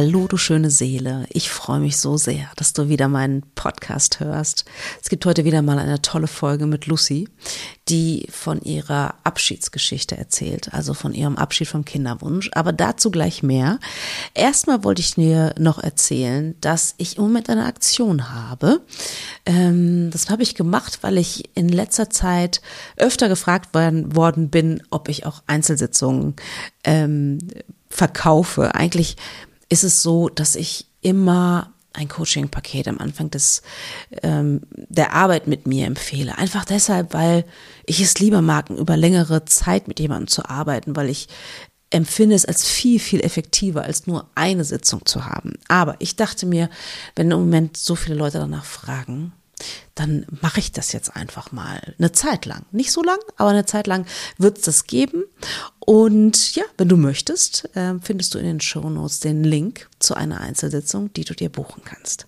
Hallo, du schöne Seele. Ich freue mich so sehr, dass du wieder meinen Podcast hörst. Es gibt heute wieder mal eine tolle Folge mit Lucy, die von ihrer Abschiedsgeschichte erzählt, also von ihrem Abschied vom Kinderwunsch. Aber dazu gleich mehr. Erstmal wollte ich dir noch erzählen, dass ich im Moment eine Aktion habe. Ähm, das habe ich gemacht, weil ich in letzter Zeit öfter gefragt worden bin, ob ich auch Einzelsitzungen ähm, verkaufe. Eigentlich ist es so, dass ich immer ein Coaching-Paket am Anfang des ähm, der Arbeit mit mir empfehle. Einfach deshalb, weil ich es lieber mag, über längere Zeit mit jemandem zu arbeiten, weil ich empfinde es als viel, viel effektiver, als nur eine Sitzung zu haben. Aber ich dachte mir, wenn im Moment so viele Leute danach fragen, dann mache ich das jetzt einfach mal eine Zeit lang. Nicht so lang, aber eine Zeit lang wird es das geben. Und ja, wenn du möchtest, äh, findest du in den Show Notes den Link zu einer Einzelsitzung, die du dir buchen kannst.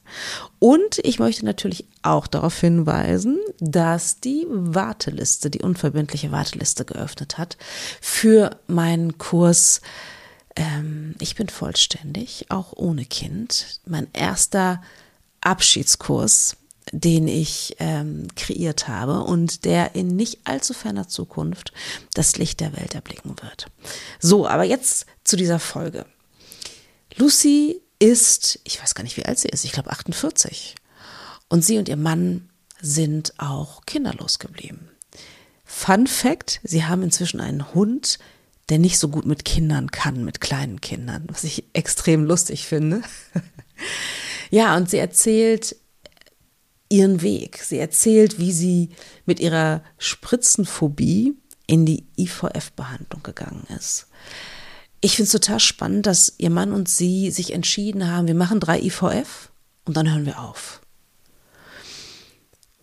Und ich möchte natürlich auch darauf hinweisen, dass die Warteliste, die unverbindliche Warteliste geöffnet hat für meinen Kurs ähm, Ich bin vollständig, auch ohne Kind. Mein erster Abschiedskurs den ich ähm, kreiert habe und der in nicht allzu ferner Zukunft das Licht der Welt erblicken wird. So, aber jetzt zu dieser Folge. Lucy ist, ich weiß gar nicht, wie alt sie ist, ich glaube 48. Und sie und ihr Mann sind auch kinderlos geblieben. Fun Fact, sie haben inzwischen einen Hund, der nicht so gut mit Kindern kann, mit kleinen Kindern, was ich extrem lustig finde. ja, und sie erzählt ihren Weg. Sie erzählt, wie sie mit ihrer Spritzenphobie in die IVF-Behandlung gegangen ist. Ich finde es total spannend, dass ihr Mann und sie sich entschieden haben, wir machen drei IVF und dann hören wir auf.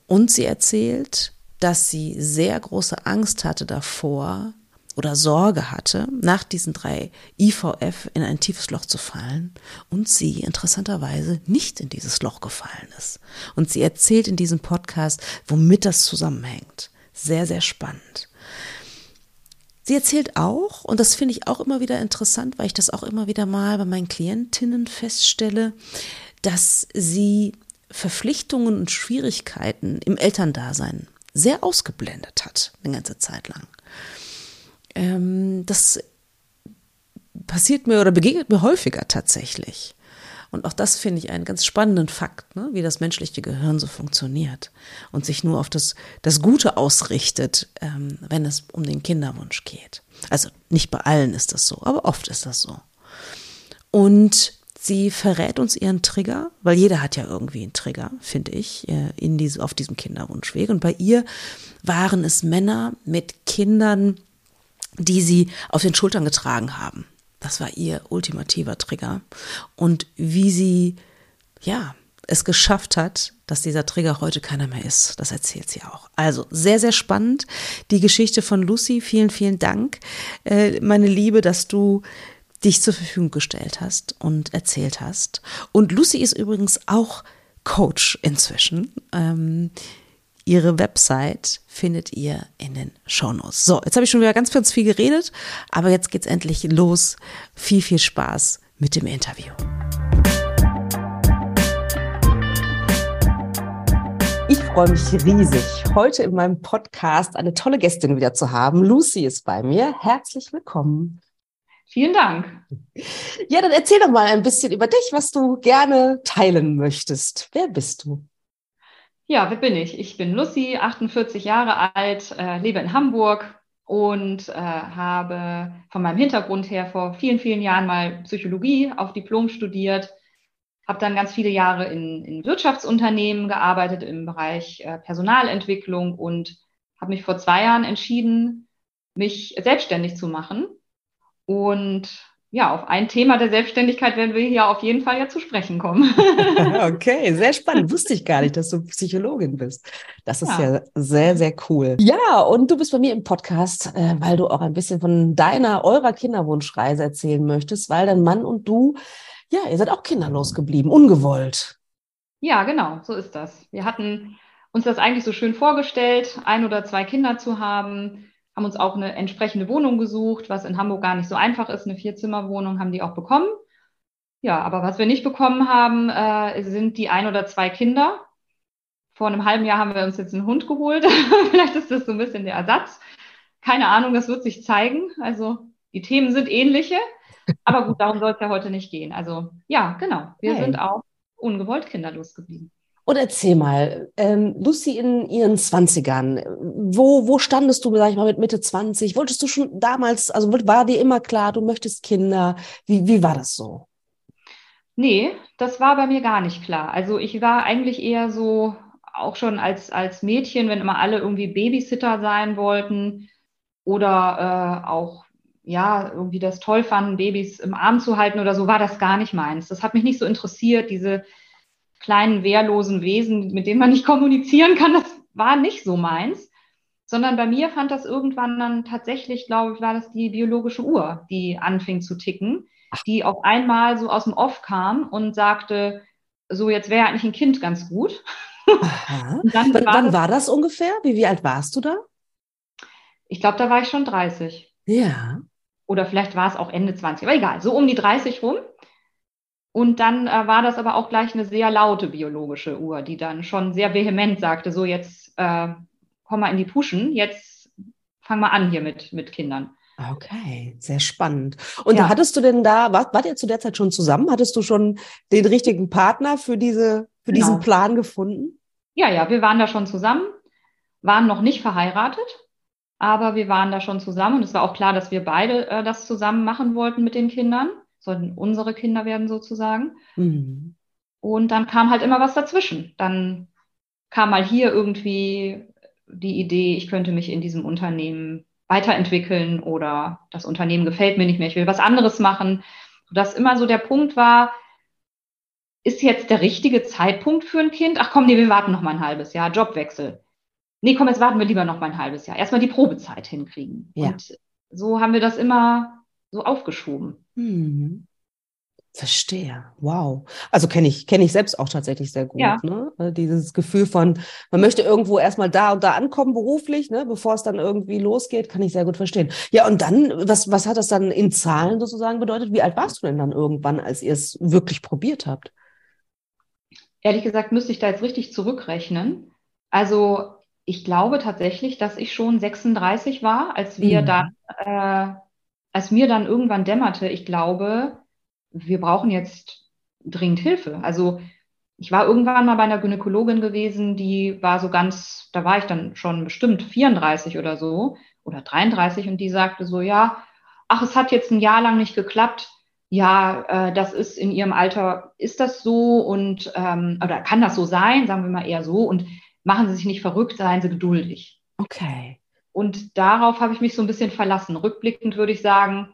Und sie erzählt, dass sie sehr große Angst hatte davor, oder Sorge hatte, nach diesen drei IVF in ein tiefes Loch zu fallen und sie interessanterweise nicht in dieses Loch gefallen ist. Und sie erzählt in diesem Podcast, womit das zusammenhängt. Sehr, sehr spannend. Sie erzählt auch, und das finde ich auch immer wieder interessant, weil ich das auch immer wieder mal bei meinen Klientinnen feststelle, dass sie Verpflichtungen und Schwierigkeiten im Elterndasein sehr ausgeblendet hat, eine ganze Zeit lang ähm, das passiert mir oder begegnet mir häufiger tatsächlich. Und auch das finde ich einen ganz spannenden Fakt, ne? wie das menschliche Gehirn so funktioniert und sich nur auf das, das Gute ausrichtet, ähm, wenn es um den Kinderwunsch geht. Also nicht bei allen ist das so, aber oft ist das so. Und sie verrät uns ihren Trigger, weil jeder hat ja irgendwie einen Trigger, finde ich, äh, in diese, auf diesem Kinderwunschweg. Und bei ihr waren es Männer mit Kindern, die sie auf den Schultern getragen haben. Das war ihr ultimativer Trigger. Und wie sie, ja, es geschafft hat, dass dieser Trigger heute keiner mehr ist. Das erzählt sie auch. Also sehr, sehr spannend. Die Geschichte von Lucy. Vielen, vielen Dank, äh, meine Liebe, dass du dich zur Verfügung gestellt hast und erzählt hast. Und Lucy ist übrigens auch Coach inzwischen. Ähm, Ihre Website findet ihr in den Shownotes. So, jetzt habe ich schon wieder ganz, ganz viel geredet, aber jetzt geht's endlich los. Viel, viel Spaß mit dem Interview. Ich freue mich riesig, heute in meinem Podcast eine tolle Gästin wieder zu haben. Lucy ist bei mir. Herzlich willkommen. Vielen Dank. Ja, dann erzähl doch mal ein bisschen über dich, was du gerne teilen möchtest. Wer bist du? Ja, wer bin ich? Ich bin Lucy, 48 Jahre alt, äh, lebe in Hamburg und äh, habe von meinem Hintergrund her vor vielen, vielen Jahren mal Psychologie auf Diplom studiert, habe dann ganz viele Jahre in, in Wirtschaftsunternehmen gearbeitet im Bereich äh, Personalentwicklung und habe mich vor zwei Jahren entschieden, mich selbstständig zu machen und ja, auf ein Thema der Selbstständigkeit werden wir hier auf jeden Fall ja zu sprechen kommen. okay, sehr spannend. Wusste ich gar nicht, dass du Psychologin bist. Das ist ja, ja sehr, sehr cool. Ja, und du bist bei mir im Podcast, äh, weil du auch ein bisschen von deiner, eurer Kinderwunschreise erzählen möchtest, weil dein Mann und du, ja, ihr seid auch kinderlos geblieben, ungewollt. Ja, genau, so ist das. Wir hatten uns das eigentlich so schön vorgestellt, ein oder zwei Kinder zu haben haben uns auch eine entsprechende Wohnung gesucht, was in Hamburg gar nicht so einfach ist. Eine Vierzimmerwohnung haben die auch bekommen. Ja, aber was wir nicht bekommen haben, äh, sind die ein oder zwei Kinder. Vor einem halben Jahr haben wir uns jetzt einen Hund geholt. Vielleicht ist das so ein bisschen der Ersatz. Keine Ahnung, das wird sich zeigen. Also die Themen sind ähnliche. Aber gut, darum soll es ja heute nicht gehen. Also ja, genau. Wir hey. sind auch ungewollt kinderlos geblieben. Und erzähl mal, ähm, Lucy in ihren Zwanzigern, wo, wo standest du, sag ich mal, mit Mitte 20? Wolltest du schon damals, also war dir immer klar, du möchtest Kinder? Wie, wie war das so? Nee, das war bei mir gar nicht klar. Also ich war eigentlich eher so, auch schon als, als Mädchen, wenn immer alle irgendwie Babysitter sein wollten oder äh, auch ja, irgendwie das toll fanden, Babys im Arm zu halten oder so, war das gar nicht meins. Das hat mich nicht so interessiert, diese kleinen wehrlosen Wesen, mit denen man nicht kommunizieren kann, das war nicht so meins. Sondern bei mir fand das irgendwann dann tatsächlich, glaube ich, war das die biologische Uhr, die anfing zu ticken, die auf einmal so aus dem Off kam und sagte, so jetzt wäre eigentlich ein Kind ganz gut. Dann war wann das, war das ungefähr? Wie, wie alt warst du da? Ich glaube, da war ich schon 30. Ja. Oder vielleicht war es auch Ende 20, aber egal, so um die 30 rum. Und dann äh, war das aber auch gleich eine sehr laute biologische Uhr, die dann schon sehr vehement sagte, so jetzt äh, komm mal in die Puschen, jetzt fang mal an hier mit, mit Kindern. Okay, sehr spannend. Und ja. hattest du denn da, war, wart ihr zu der Zeit schon zusammen? Hattest du schon den richtigen Partner für, diese, für genau. diesen Plan gefunden? Ja, ja, wir waren da schon zusammen, waren noch nicht verheiratet, aber wir waren da schon zusammen und es war auch klar, dass wir beide äh, das zusammen machen wollten mit den Kindern sollten unsere Kinder werden sozusagen. Mhm. Und dann kam halt immer was dazwischen. Dann kam mal hier irgendwie die Idee, ich könnte mich in diesem Unternehmen weiterentwickeln oder das Unternehmen gefällt mir nicht mehr, ich will was anderes machen. Sodass immer so der Punkt war, ist jetzt der richtige Zeitpunkt für ein Kind? Ach komm, nee, wir warten noch mal ein halbes Jahr, Jobwechsel. Nee, komm, jetzt warten wir lieber noch mal ein halbes Jahr. Erstmal die Probezeit hinkriegen. Ja. Und so haben wir das immer so aufgeschoben. Hm. Verstehe. Wow. Also kenne ich, kenne ich selbst auch tatsächlich sehr gut. Ja. Ne? Also dieses Gefühl von, man möchte irgendwo erstmal da und da ankommen beruflich, ne? bevor es dann irgendwie losgeht, kann ich sehr gut verstehen. Ja, und dann, was, was hat das dann in Zahlen sozusagen bedeutet? Wie alt warst du denn dann irgendwann, als ihr es wirklich probiert habt? Ehrlich gesagt müsste ich da jetzt richtig zurückrechnen. Also ich glaube tatsächlich, dass ich schon 36 war, als wir mhm. dann äh, als mir dann irgendwann dämmerte, ich glaube, wir brauchen jetzt dringend Hilfe. Also ich war irgendwann mal bei einer Gynäkologin gewesen, die war so ganz, da war ich dann schon bestimmt 34 oder so oder 33 und die sagte so, ja, ach, es hat jetzt ein Jahr lang nicht geklappt. Ja, äh, das ist in ihrem Alter, ist das so und ähm, oder kann das so sein, sagen wir mal eher so und machen Sie sich nicht verrückt, seien Sie geduldig. Okay. Und darauf habe ich mich so ein bisschen verlassen. Rückblickend würde ich sagen,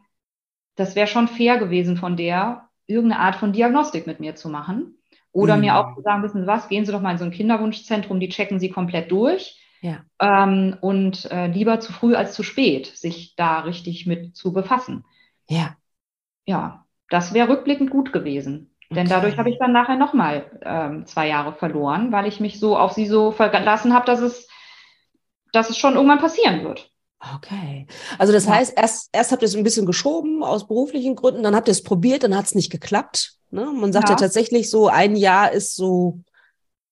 das wäre schon fair gewesen von der, irgendeine Art von Diagnostik mit mir zu machen. Oder mhm. mir auch zu sagen, wissen Sie was, gehen Sie doch mal in so ein Kinderwunschzentrum, die checken Sie komplett durch. Ja. Ähm, und äh, lieber zu früh als zu spät, sich da richtig mit zu befassen. Ja. Ja, das wäre rückblickend gut gewesen. Okay. Denn dadurch habe ich dann nachher nochmal ähm, zwei Jahre verloren, weil ich mich so auf sie so verlassen habe, dass es dass es schon irgendwann passieren wird. Okay. Also das ja. heißt, erst, erst habt ihr es ein bisschen geschoben aus beruflichen Gründen, dann habt ihr es probiert, dann hat es nicht geklappt. Ne? Man sagt ja. ja. tatsächlich so, ein Jahr ist so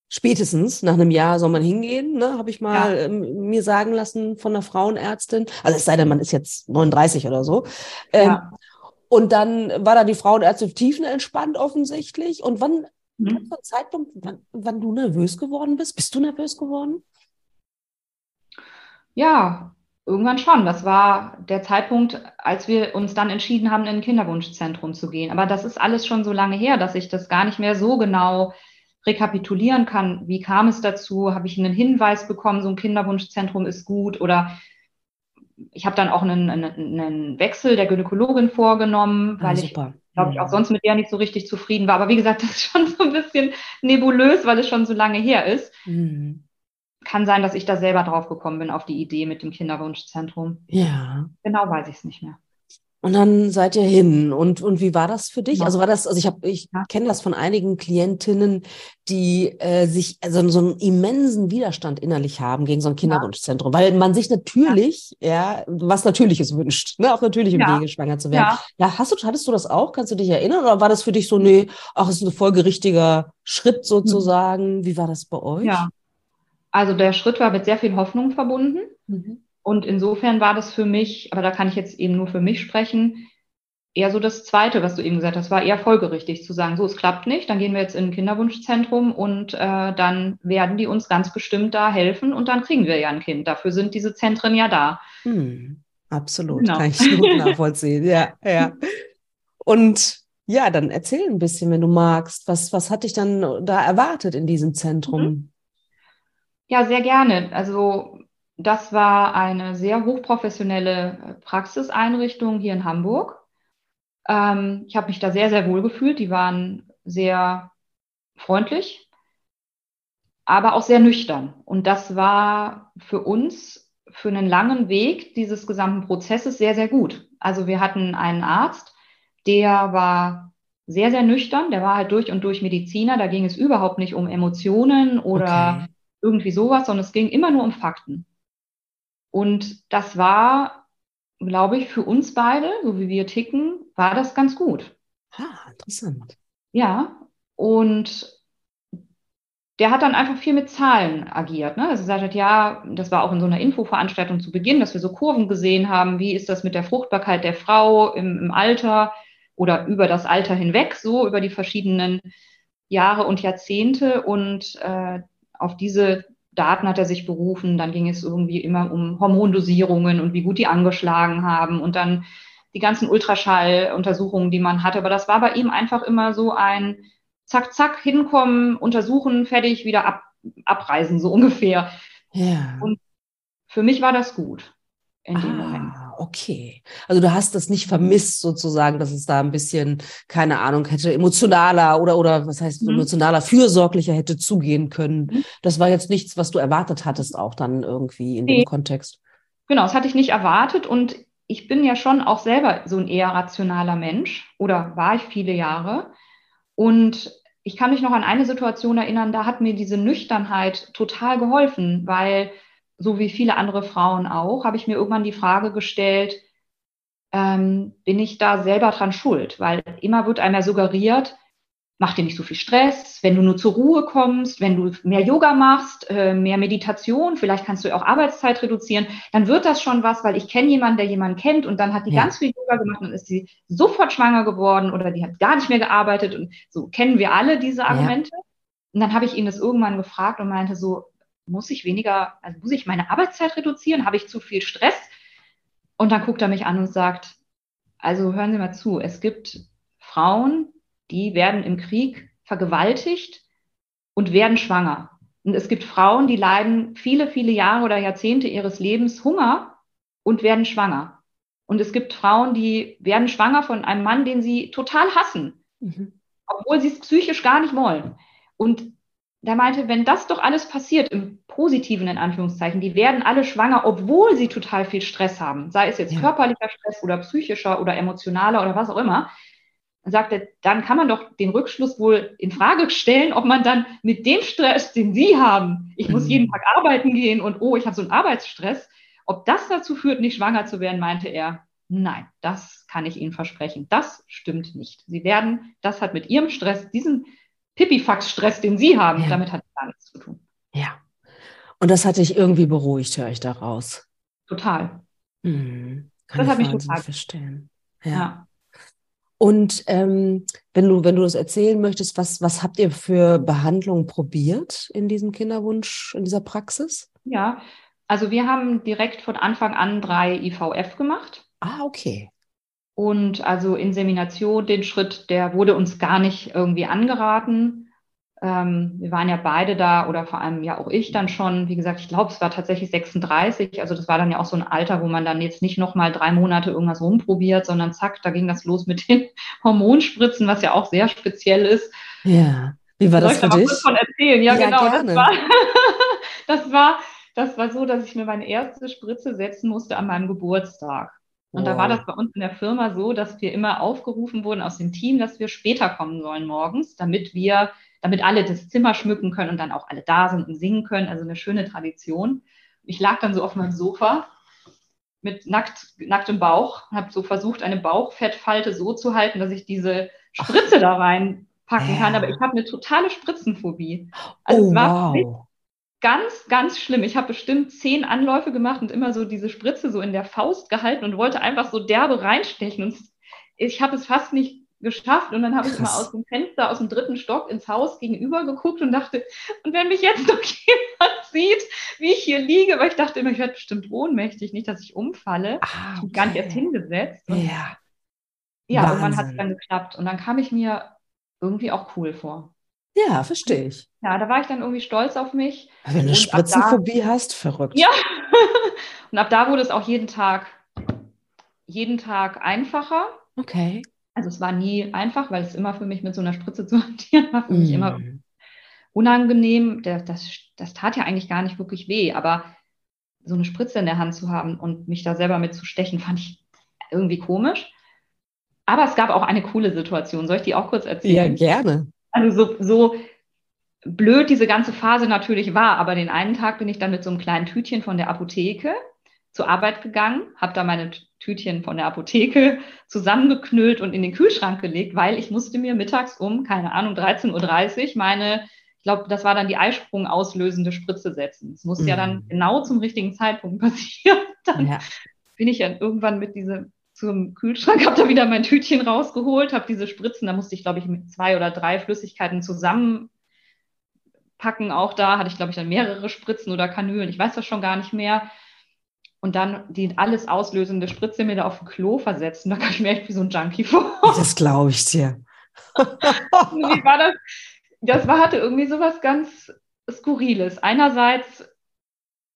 spätestens nach einem Jahr soll man hingehen, ne? habe ich mal ja. ähm, mir sagen lassen von einer Frauenärztin. Also es sei denn, man ist jetzt 39 oder so. Ähm, und dann war da die Frauenärztin tiefenentspannt offensichtlich. Und wann, mhm. Zeitpunkt, wann, wann du nervös geworden bist? Bist du nervös geworden? Ja, irgendwann schon. Das war der Zeitpunkt, als wir uns dann entschieden haben, in ein Kinderwunschzentrum zu gehen. Aber das ist alles schon so lange her, dass ich das gar nicht mehr so genau rekapitulieren kann. Wie kam es dazu? Habe ich einen Hinweis bekommen, so ein Kinderwunschzentrum ist gut? Oder ich habe dann auch einen, einen, Wechsel der Gynäkologin vorgenommen, ah, weil ah, ich, glaube ich, auch mhm. sonst mit der nicht so richtig zufrieden war. Aber wie gesagt, das ist schon so ein bisschen nebulös, weil es schon so lange her ist. Mhm. Kann sein, dass ich da selber drauf gekommen bin auf die Idee mit dem Kinderwunschzentrum. Ja. Genau weiß ich es nicht mehr. Und dann seid ihr hin. Und, und wie war das für dich? Ja. Also war das, also ich habe, ich ja. kenne das von einigen Klientinnen, die äh, sich also so einen immensen Widerstand innerlich haben gegen so ein Kinderwunschzentrum, weil man sich natürlich, ja, ja was Natürliches wünscht, ne, auf natürlichem Wege schwanger zu werden. Ja. hast du, hattest du das auch? Kannst du dich erinnern? Oder war das für dich so, nee, ach, ist ein folgerichtiger Schritt sozusagen? Mhm. Wie war das bei euch? Ja. Also der Schritt war mit sehr viel Hoffnung verbunden. Mhm. Und insofern war das für mich, aber da kann ich jetzt eben nur für mich sprechen, eher so das Zweite, was du eben gesagt hast, war eher folgerichtig zu sagen, so, es klappt nicht, dann gehen wir jetzt in ein Kinderwunschzentrum und äh, dann werden die uns ganz bestimmt da helfen und dann kriegen wir ja ein Kind. Dafür sind diese Zentren ja da. Hm, absolut, genau. kann ich gut nachvollziehen. ja, ja. Und ja, dann erzähl ein bisschen, wenn du magst. Was, was hat dich dann da erwartet in diesem Zentrum? Mhm. Ja, sehr gerne. Also das war eine sehr hochprofessionelle Praxiseinrichtung hier in Hamburg. Ähm, ich habe mich da sehr, sehr wohl gefühlt. Die waren sehr freundlich, aber auch sehr nüchtern. Und das war für uns für einen langen Weg dieses gesamten Prozesses sehr, sehr gut. Also wir hatten einen Arzt, der war sehr, sehr nüchtern. Der war halt durch und durch Mediziner. Da ging es überhaupt nicht um Emotionen oder okay. Irgendwie sowas, sondern es ging immer nur um Fakten. Und das war, glaube ich, für uns beide, so wie wir ticken, war das ganz gut. Ah, interessant. Ja, und der hat dann einfach viel mit Zahlen agiert. Ne? Also sagt, ja, das war auch in so einer Infoveranstaltung zu Beginn, dass wir so Kurven gesehen haben, wie ist das mit der Fruchtbarkeit der Frau im, im Alter oder über das Alter hinweg, so über die verschiedenen Jahre und Jahrzehnte. Und äh, auf diese Daten hat er sich berufen. Dann ging es irgendwie immer um Hormondosierungen und wie gut die angeschlagen haben und dann die ganzen Ultraschalluntersuchungen, die man hatte. Aber das war bei ihm einfach immer so ein Zack, Zack, hinkommen, untersuchen, fertig, wieder ab, abreisen, so ungefähr. Ja. Und für mich war das gut in dem ah. Moment okay. Also du hast das nicht vermisst sozusagen, dass es da ein bisschen, keine Ahnung, hätte emotionaler oder, oder was heißt mhm. emotionaler, fürsorglicher hätte zugehen können. Mhm. Das war jetzt nichts, was du erwartet hattest auch dann irgendwie in nee. dem Kontext. Genau, das hatte ich nicht erwartet und ich bin ja schon auch selber so ein eher rationaler Mensch oder war ich viele Jahre. Und ich kann mich noch an eine Situation erinnern, da hat mir diese Nüchternheit total geholfen, weil so wie viele andere Frauen auch, habe ich mir irgendwann die Frage gestellt, ähm, bin ich da selber dran schuld? Weil immer wird einem ja suggeriert, mach dir nicht so viel Stress, wenn du nur zur Ruhe kommst, wenn du mehr Yoga machst, äh, mehr Meditation, vielleicht kannst du auch Arbeitszeit reduzieren, dann wird das schon was, weil ich kenne jemanden, der jemanden kennt und dann hat die ja. ganz viel Yoga gemacht und ist sie sofort schwanger geworden oder die hat gar nicht mehr gearbeitet und so kennen wir alle diese Argumente. Ja. Und dann habe ich ihn das irgendwann gefragt und meinte so, muss ich weniger, also muss ich meine Arbeitszeit reduzieren? Habe ich zu viel Stress? Und dann guckt er mich an und sagt, also hören Sie mal zu, es gibt Frauen, die werden im Krieg vergewaltigt und werden schwanger. Und es gibt Frauen, die leiden viele, viele Jahre oder Jahrzehnte ihres Lebens Hunger und werden schwanger. Und es gibt Frauen, die werden schwanger von einem Mann, den sie total hassen, mhm. obwohl sie es psychisch gar nicht wollen. Und der meinte, wenn das doch alles passiert, im Positiven in Anführungszeichen, die werden alle schwanger, obwohl sie total viel Stress haben, sei es jetzt ja. körperlicher Stress oder psychischer oder emotionaler oder was auch immer, dann sagt er, dann kann man doch den Rückschluss wohl in Frage stellen, ob man dann mit dem Stress, den Sie haben, ich muss jeden mhm. Tag arbeiten gehen und oh, ich habe so einen Arbeitsstress, ob das dazu führt, nicht schwanger zu werden, meinte er, nein, das kann ich Ihnen versprechen. Das stimmt nicht. Sie werden, das hat mit Ihrem Stress, diesen Pipifax-Stress, den Sie haben, ja. damit hat gar nichts zu tun. Ja. Und das hat dich irgendwie beruhigt, höre ich daraus. Total. Mhm. Kann das hat mich total verstehen. Ja. ja. Und ähm, wenn du, wenn du das erzählen möchtest, was, was habt ihr für Behandlungen probiert in diesem Kinderwunsch, in dieser Praxis? Ja, also wir haben direkt von Anfang an drei IVF gemacht. Ah, okay. Und also Insemination, den Schritt, der wurde uns gar nicht irgendwie angeraten. Ähm, wir waren ja beide da oder vor allem ja auch ich dann schon. Wie gesagt, ich glaube, es war tatsächlich 36. Also das war dann ja auch so ein Alter, wo man dann jetzt nicht nochmal drei Monate irgendwas rumprobiert, sondern zack, da ging das los mit den Hormonspritzen, was ja auch sehr speziell ist. Ja. Wie war das ich für dich? kurz von erzählen? Ja, Ja, genau. gerne. Das war, das war, das war so, dass ich mir meine erste Spritze setzen musste an meinem Geburtstag. Und da war das bei uns in der Firma so, dass wir immer aufgerufen wurden aus dem Team, dass wir später kommen sollen morgens, damit wir, damit alle das Zimmer schmücken können und dann auch alle da sind und singen können. Also eine schöne Tradition. Ich lag dann so auf meinem Sofa mit nackt, nacktem Bauch, habe so versucht, eine Bauchfettfalte so zu halten, dass ich diese Spritze da reinpacken kann. Ja. Aber ich habe eine totale Spritzenphobie. Also Oh, es war wow. Ganz, ganz schlimm. Ich habe bestimmt zehn Anläufe gemacht und immer so diese Spritze so in der Faust gehalten und wollte einfach so derbe reinstechen. Und ich habe es fast nicht geschafft. Und dann habe ich immer aus dem Fenster, aus dem dritten Stock ins Haus gegenüber geguckt und dachte, und wenn mich jetzt noch jemand sieht, wie ich hier liege, weil ich dachte immer, ich werde bestimmt ohnmächtig, nicht, dass ich umfalle. Ah, Ich bin gar nicht erst okay. hingesetzt. Und Ja. ja, irgendwann hat es Wahnsinn. dann geklappt. Und dann kam ich mir irgendwie auch cool vor. Ja, verstehe ich. Ja, da war ich dann irgendwie stolz auf mich. Wenn du eine Und Spritzenphobie hast, verrückt. Ja. Und ab da wurde es auch jeden Tag, jeden Tag einfacher. Okay. Also es war nie einfach, weil es immer für mich mit so einer Spritze zu hantieren war für mich immer Mm. unangenehm. Der, das, das tat ja eigentlich gar nicht wirklich weh, aber so eine Spritze in der Hand zu haben und mich da selber mit zu stechen, fand ich irgendwie komisch. Aber es gab auch eine coole Situation. Soll ich die auch kurz Ja, erzählen? gerne. Also so, so blöd diese ganze Phase natürlich war, aber den einen Tag bin ich dann mit so einem kleinen Tütchen von der Apotheke zur Arbeit gegangen, habe da meine Tütchen von der Apotheke zusammengeknüllt und in den Kühlschrank gelegt, weil ich musste mir mittags um, keine Ahnung, 13.30 Uhr meine, ich glaube, das war dann die Eisprung auslösende Spritze setzen. Es musste ja dann Mhm. genau zum richtigen Zeitpunkt passieren. Dann Ja. bin ich dann irgendwann mit diesem zum Kühlschrank, habe da wieder mein Tütchen rausgeholt, habe diese Spritzen, da musste ich, glaube ich, mit zwei oder drei Flüssigkeiten zusammenpacken. Auch da hatte ich, glaube ich, dann mehrere Spritzen oder Kanülen. Ich weiß das schon gar nicht mehr. Und dann die alles auslösende Spritze mir da auf dem Klo versetzen. Da kam ich mir echt wie so ein Junkie vor. Das glaube ich dir. Wie war das? Das war, hatte irgendwie sowas ganz Skurriles. Einerseits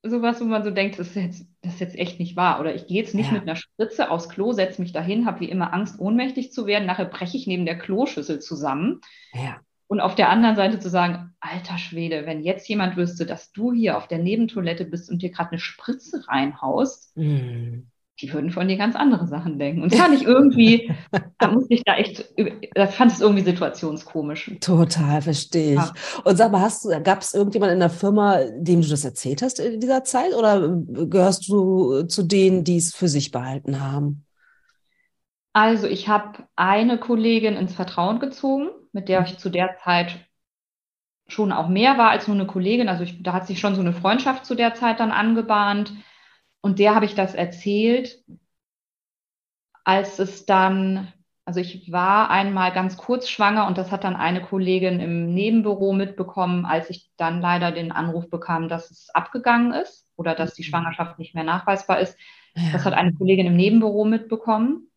sowas, wo man so denkt, das ist jetzt, das ist jetzt echt nicht wahr. Oder ich gehe jetzt nicht Ja. mit einer Spritze aufs Klo, setze mich dahin, habe wie immer Angst, ohnmächtig zu werden. Nachher breche ich neben der Kloschüssel zusammen. Ja. Und auf der anderen Seite zu sagen, alter Schwede, wenn jetzt jemand wüsste, dass du hier auf der Nebentoilette bist und dir gerade eine Spritze reinhaust, Mm. Die würden von dir ganz andere Sachen denken. Und das fand ich irgendwie, da musste ich da echt, das fand es irgendwie situationskomisch. Total, verstehe ich. Ja. Und sag mal, hast du, gab es irgendjemand in der Firma, dem du das erzählt hast in dieser Zeit? Oder gehörst du zu denen, die es für sich behalten haben? Also ich habe eine Kollegin ins Vertrauen gezogen, mit der ich zu der Zeit schon auch mehr war als nur eine Kollegin. Also ich, da hat sich schon so eine Freundschaft zu der Zeit dann angebahnt. Und der habe ich das erzählt, als es dann, also ich war einmal ganz kurz schwanger und das hat dann eine Kollegin im Nebenbüro mitbekommen, als ich dann leider den Anruf bekam, dass es abgegangen ist oder dass die Mhm. Schwangerschaft nicht mehr nachweisbar ist. Ja. Das hat eine Kollegin im Nebenbüro mitbekommen.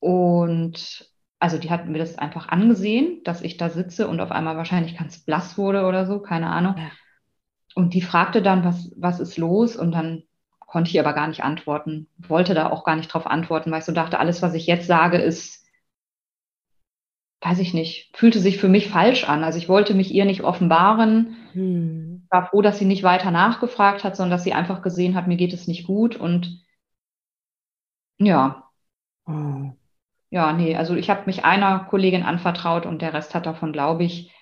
Und also die hat mir das einfach angesehen, dass ich da sitze und auf einmal wahrscheinlich ganz blass wurde oder so, keine Ahnung. Ja. Und die fragte dann, was, was ist los? Und dann konnte ich aber gar nicht antworten, wollte da auch gar nicht drauf antworten, weil ich so dachte, alles, was ich jetzt sage, ist, weiß ich nicht, fühlte sich für mich falsch an. Also ich wollte mich ihr nicht offenbaren, Hm. war froh, dass sie nicht weiter nachgefragt hat, sondern dass sie einfach gesehen hat, mir geht es nicht gut. Und ja, Oh. ja, nee, also ich habe mich einer Kollegin anvertraut und der Rest hat davon, glaube ich,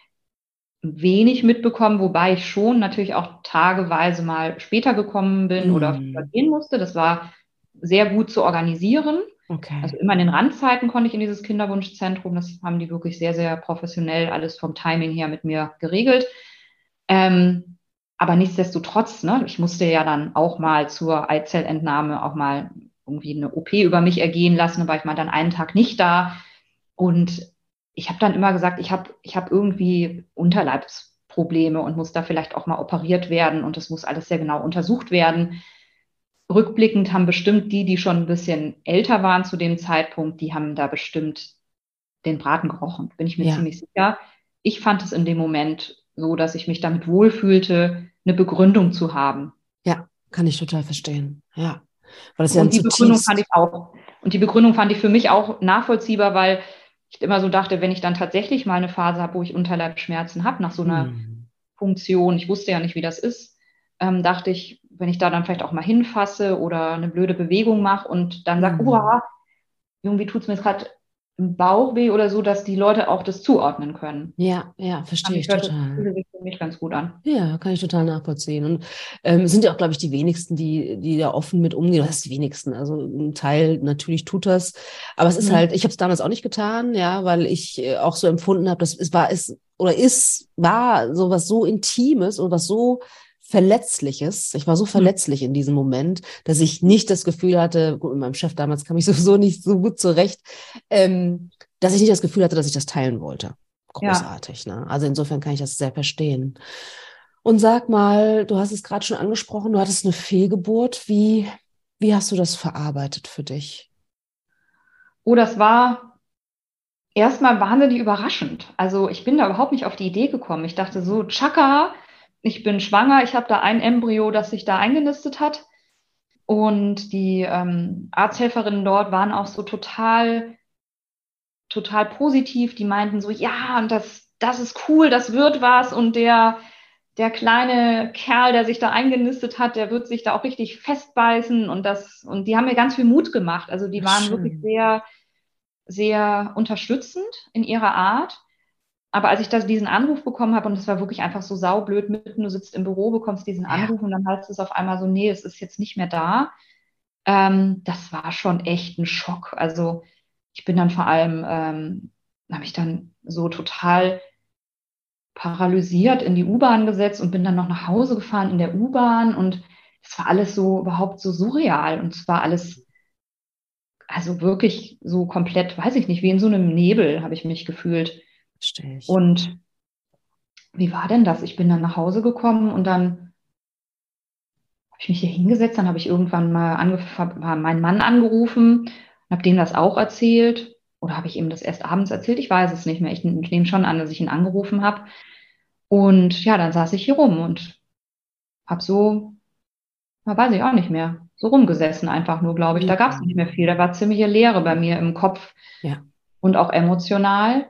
wenig mitbekommen, wobei ich schon natürlich auch tageweise mal später gekommen bin oder Mhm. früher gehen musste. Das war sehr gut zu organisieren. Okay. Also immer in den Randzeiten konnte ich in dieses Kinderwunschzentrum. Das haben die wirklich sehr, sehr professionell alles vom Timing her mit mir geregelt. Ähm, aber nichtsdestotrotz, ne, ich musste ja dann auch mal zur Eizellentnahme auch mal irgendwie eine OP über mich ergehen lassen, da war ich mal dann einen Tag nicht da. Und ich habe dann immer gesagt, ich habe ich hab irgendwie Unterleibsprobleme und muss da vielleicht auch mal operiert werden und das muss alles sehr genau untersucht werden. Rückblickend haben bestimmt die, die schon ein bisschen älter waren zu dem Zeitpunkt, die haben da bestimmt den Braten gerochen, bin ich mir Ja. ziemlich sicher. ich fand es in dem Moment so, dass ich mich damit wohlfühlte, eine Begründung zu haben. Ja, kann ich total verstehen. Ja. Weil das ja und die Begründung fand ich auch, und die Begründung fand ich für mich auch nachvollziehbar, weil ich immer so dachte, wenn ich dann tatsächlich mal eine Phase habe, wo ich Unterleibschmerzen habe nach so einer hm. Funktion, ich wusste ja nicht, wie das ist, ähm, dachte ich, wenn ich da dann vielleicht auch mal hinfasse oder eine blöde Bewegung mache und dann sage, hm. oh, irgendwie tut es mir jetzt gerade im Bauch weh oder so, dass die Leute auch das zuordnen können. Ja, ja, verstehe ich total. Das fühlt sich für mich ganz gut an. Ja, kann ich total nachvollziehen. Und ähm, sind ja auch, glaube ich, die wenigsten, die, die da offen mit umgehen. Das ist die wenigsten. Also ein Teil natürlich tut das. Aber es ist mhm. halt, ich habe es damals auch nicht getan, ja, weil ich äh, auch so empfunden habe, dass es war, ist oder ist, war sowas so Intimes und was so Verletzliches. Ich war so hm. verletzlich in diesem Moment, dass ich nicht das Gefühl hatte, gut, mit meinem Chef damals kam ich sowieso nicht so gut zurecht, ähm, dass ich nicht das Gefühl hatte, dass ich das teilen wollte. Großartig. Ja. Ne? Also insofern kann ich das sehr verstehen. Und sag mal, du hast es gerade schon angesprochen, du hattest eine Fehlgeburt. Wie, wie hast du das verarbeitet für dich? Oh, das war erstmal wahnsinnig überraschend. Also ich bin da überhaupt nicht auf die Idee gekommen. Ich dachte so, Chaka, ich bin schwanger, ich habe da ein Embryo, das sich da eingenistet hat. Und die ähm, Arzthelferinnen dort waren auch so total, total positiv. Die meinten so, ja, und das, das ist cool, das wird was. Und der, der kleine Kerl, der sich da eingenistet hat, der wird sich da auch richtig festbeißen. Und das, und die haben mir ganz viel Mut gemacht. Also die waren Schön. wirklich sehr, sehr unterstützend in ihrer Art. Aber als ich das, diesen Anruf bekommen habe, und es war wirklich einfach so saublöd mitten, du sitzt im Büro, bekommst diesen Anruf ja. und dann heißt es auf einmal so, nee, es ist jetzt nicht mehr da. Ähm, das war schon echt ein Schock. Also ich bin dann vor allem, ähm, habe ich dann so total paralysiert in die U-Bahn gesetzt und bin dann noch nach Hause gefahren in der U-Bahn und es war alles so überhaupt so surreal und es war alles also wirklich so komplett, weiß ich nicht, wie in so einem Nebel habe ich mich gefühlt. Verstehe ich. Und wie war denn das? Ich bin dann nach Hause gekommen und dann habe ich mich hier hingesetzt, dann habe ich irgendwann mal meinen Mann angerufen und habe dem das auch erzählt. Oder habe ich ihm das erst abends erzählt? Ich weiß es nicht mehr. Ich nehme schon an, dass ich ihn angerufen habe. Und ja, dann saß ich hier rum und habe so, weiß ich auch nicht mehr, so rumgesessen einfach nur, glaube ich. Da gab es nicht mehr viel. Da war ziemliche Leere bei mir im Kopf ja. und auch emotional.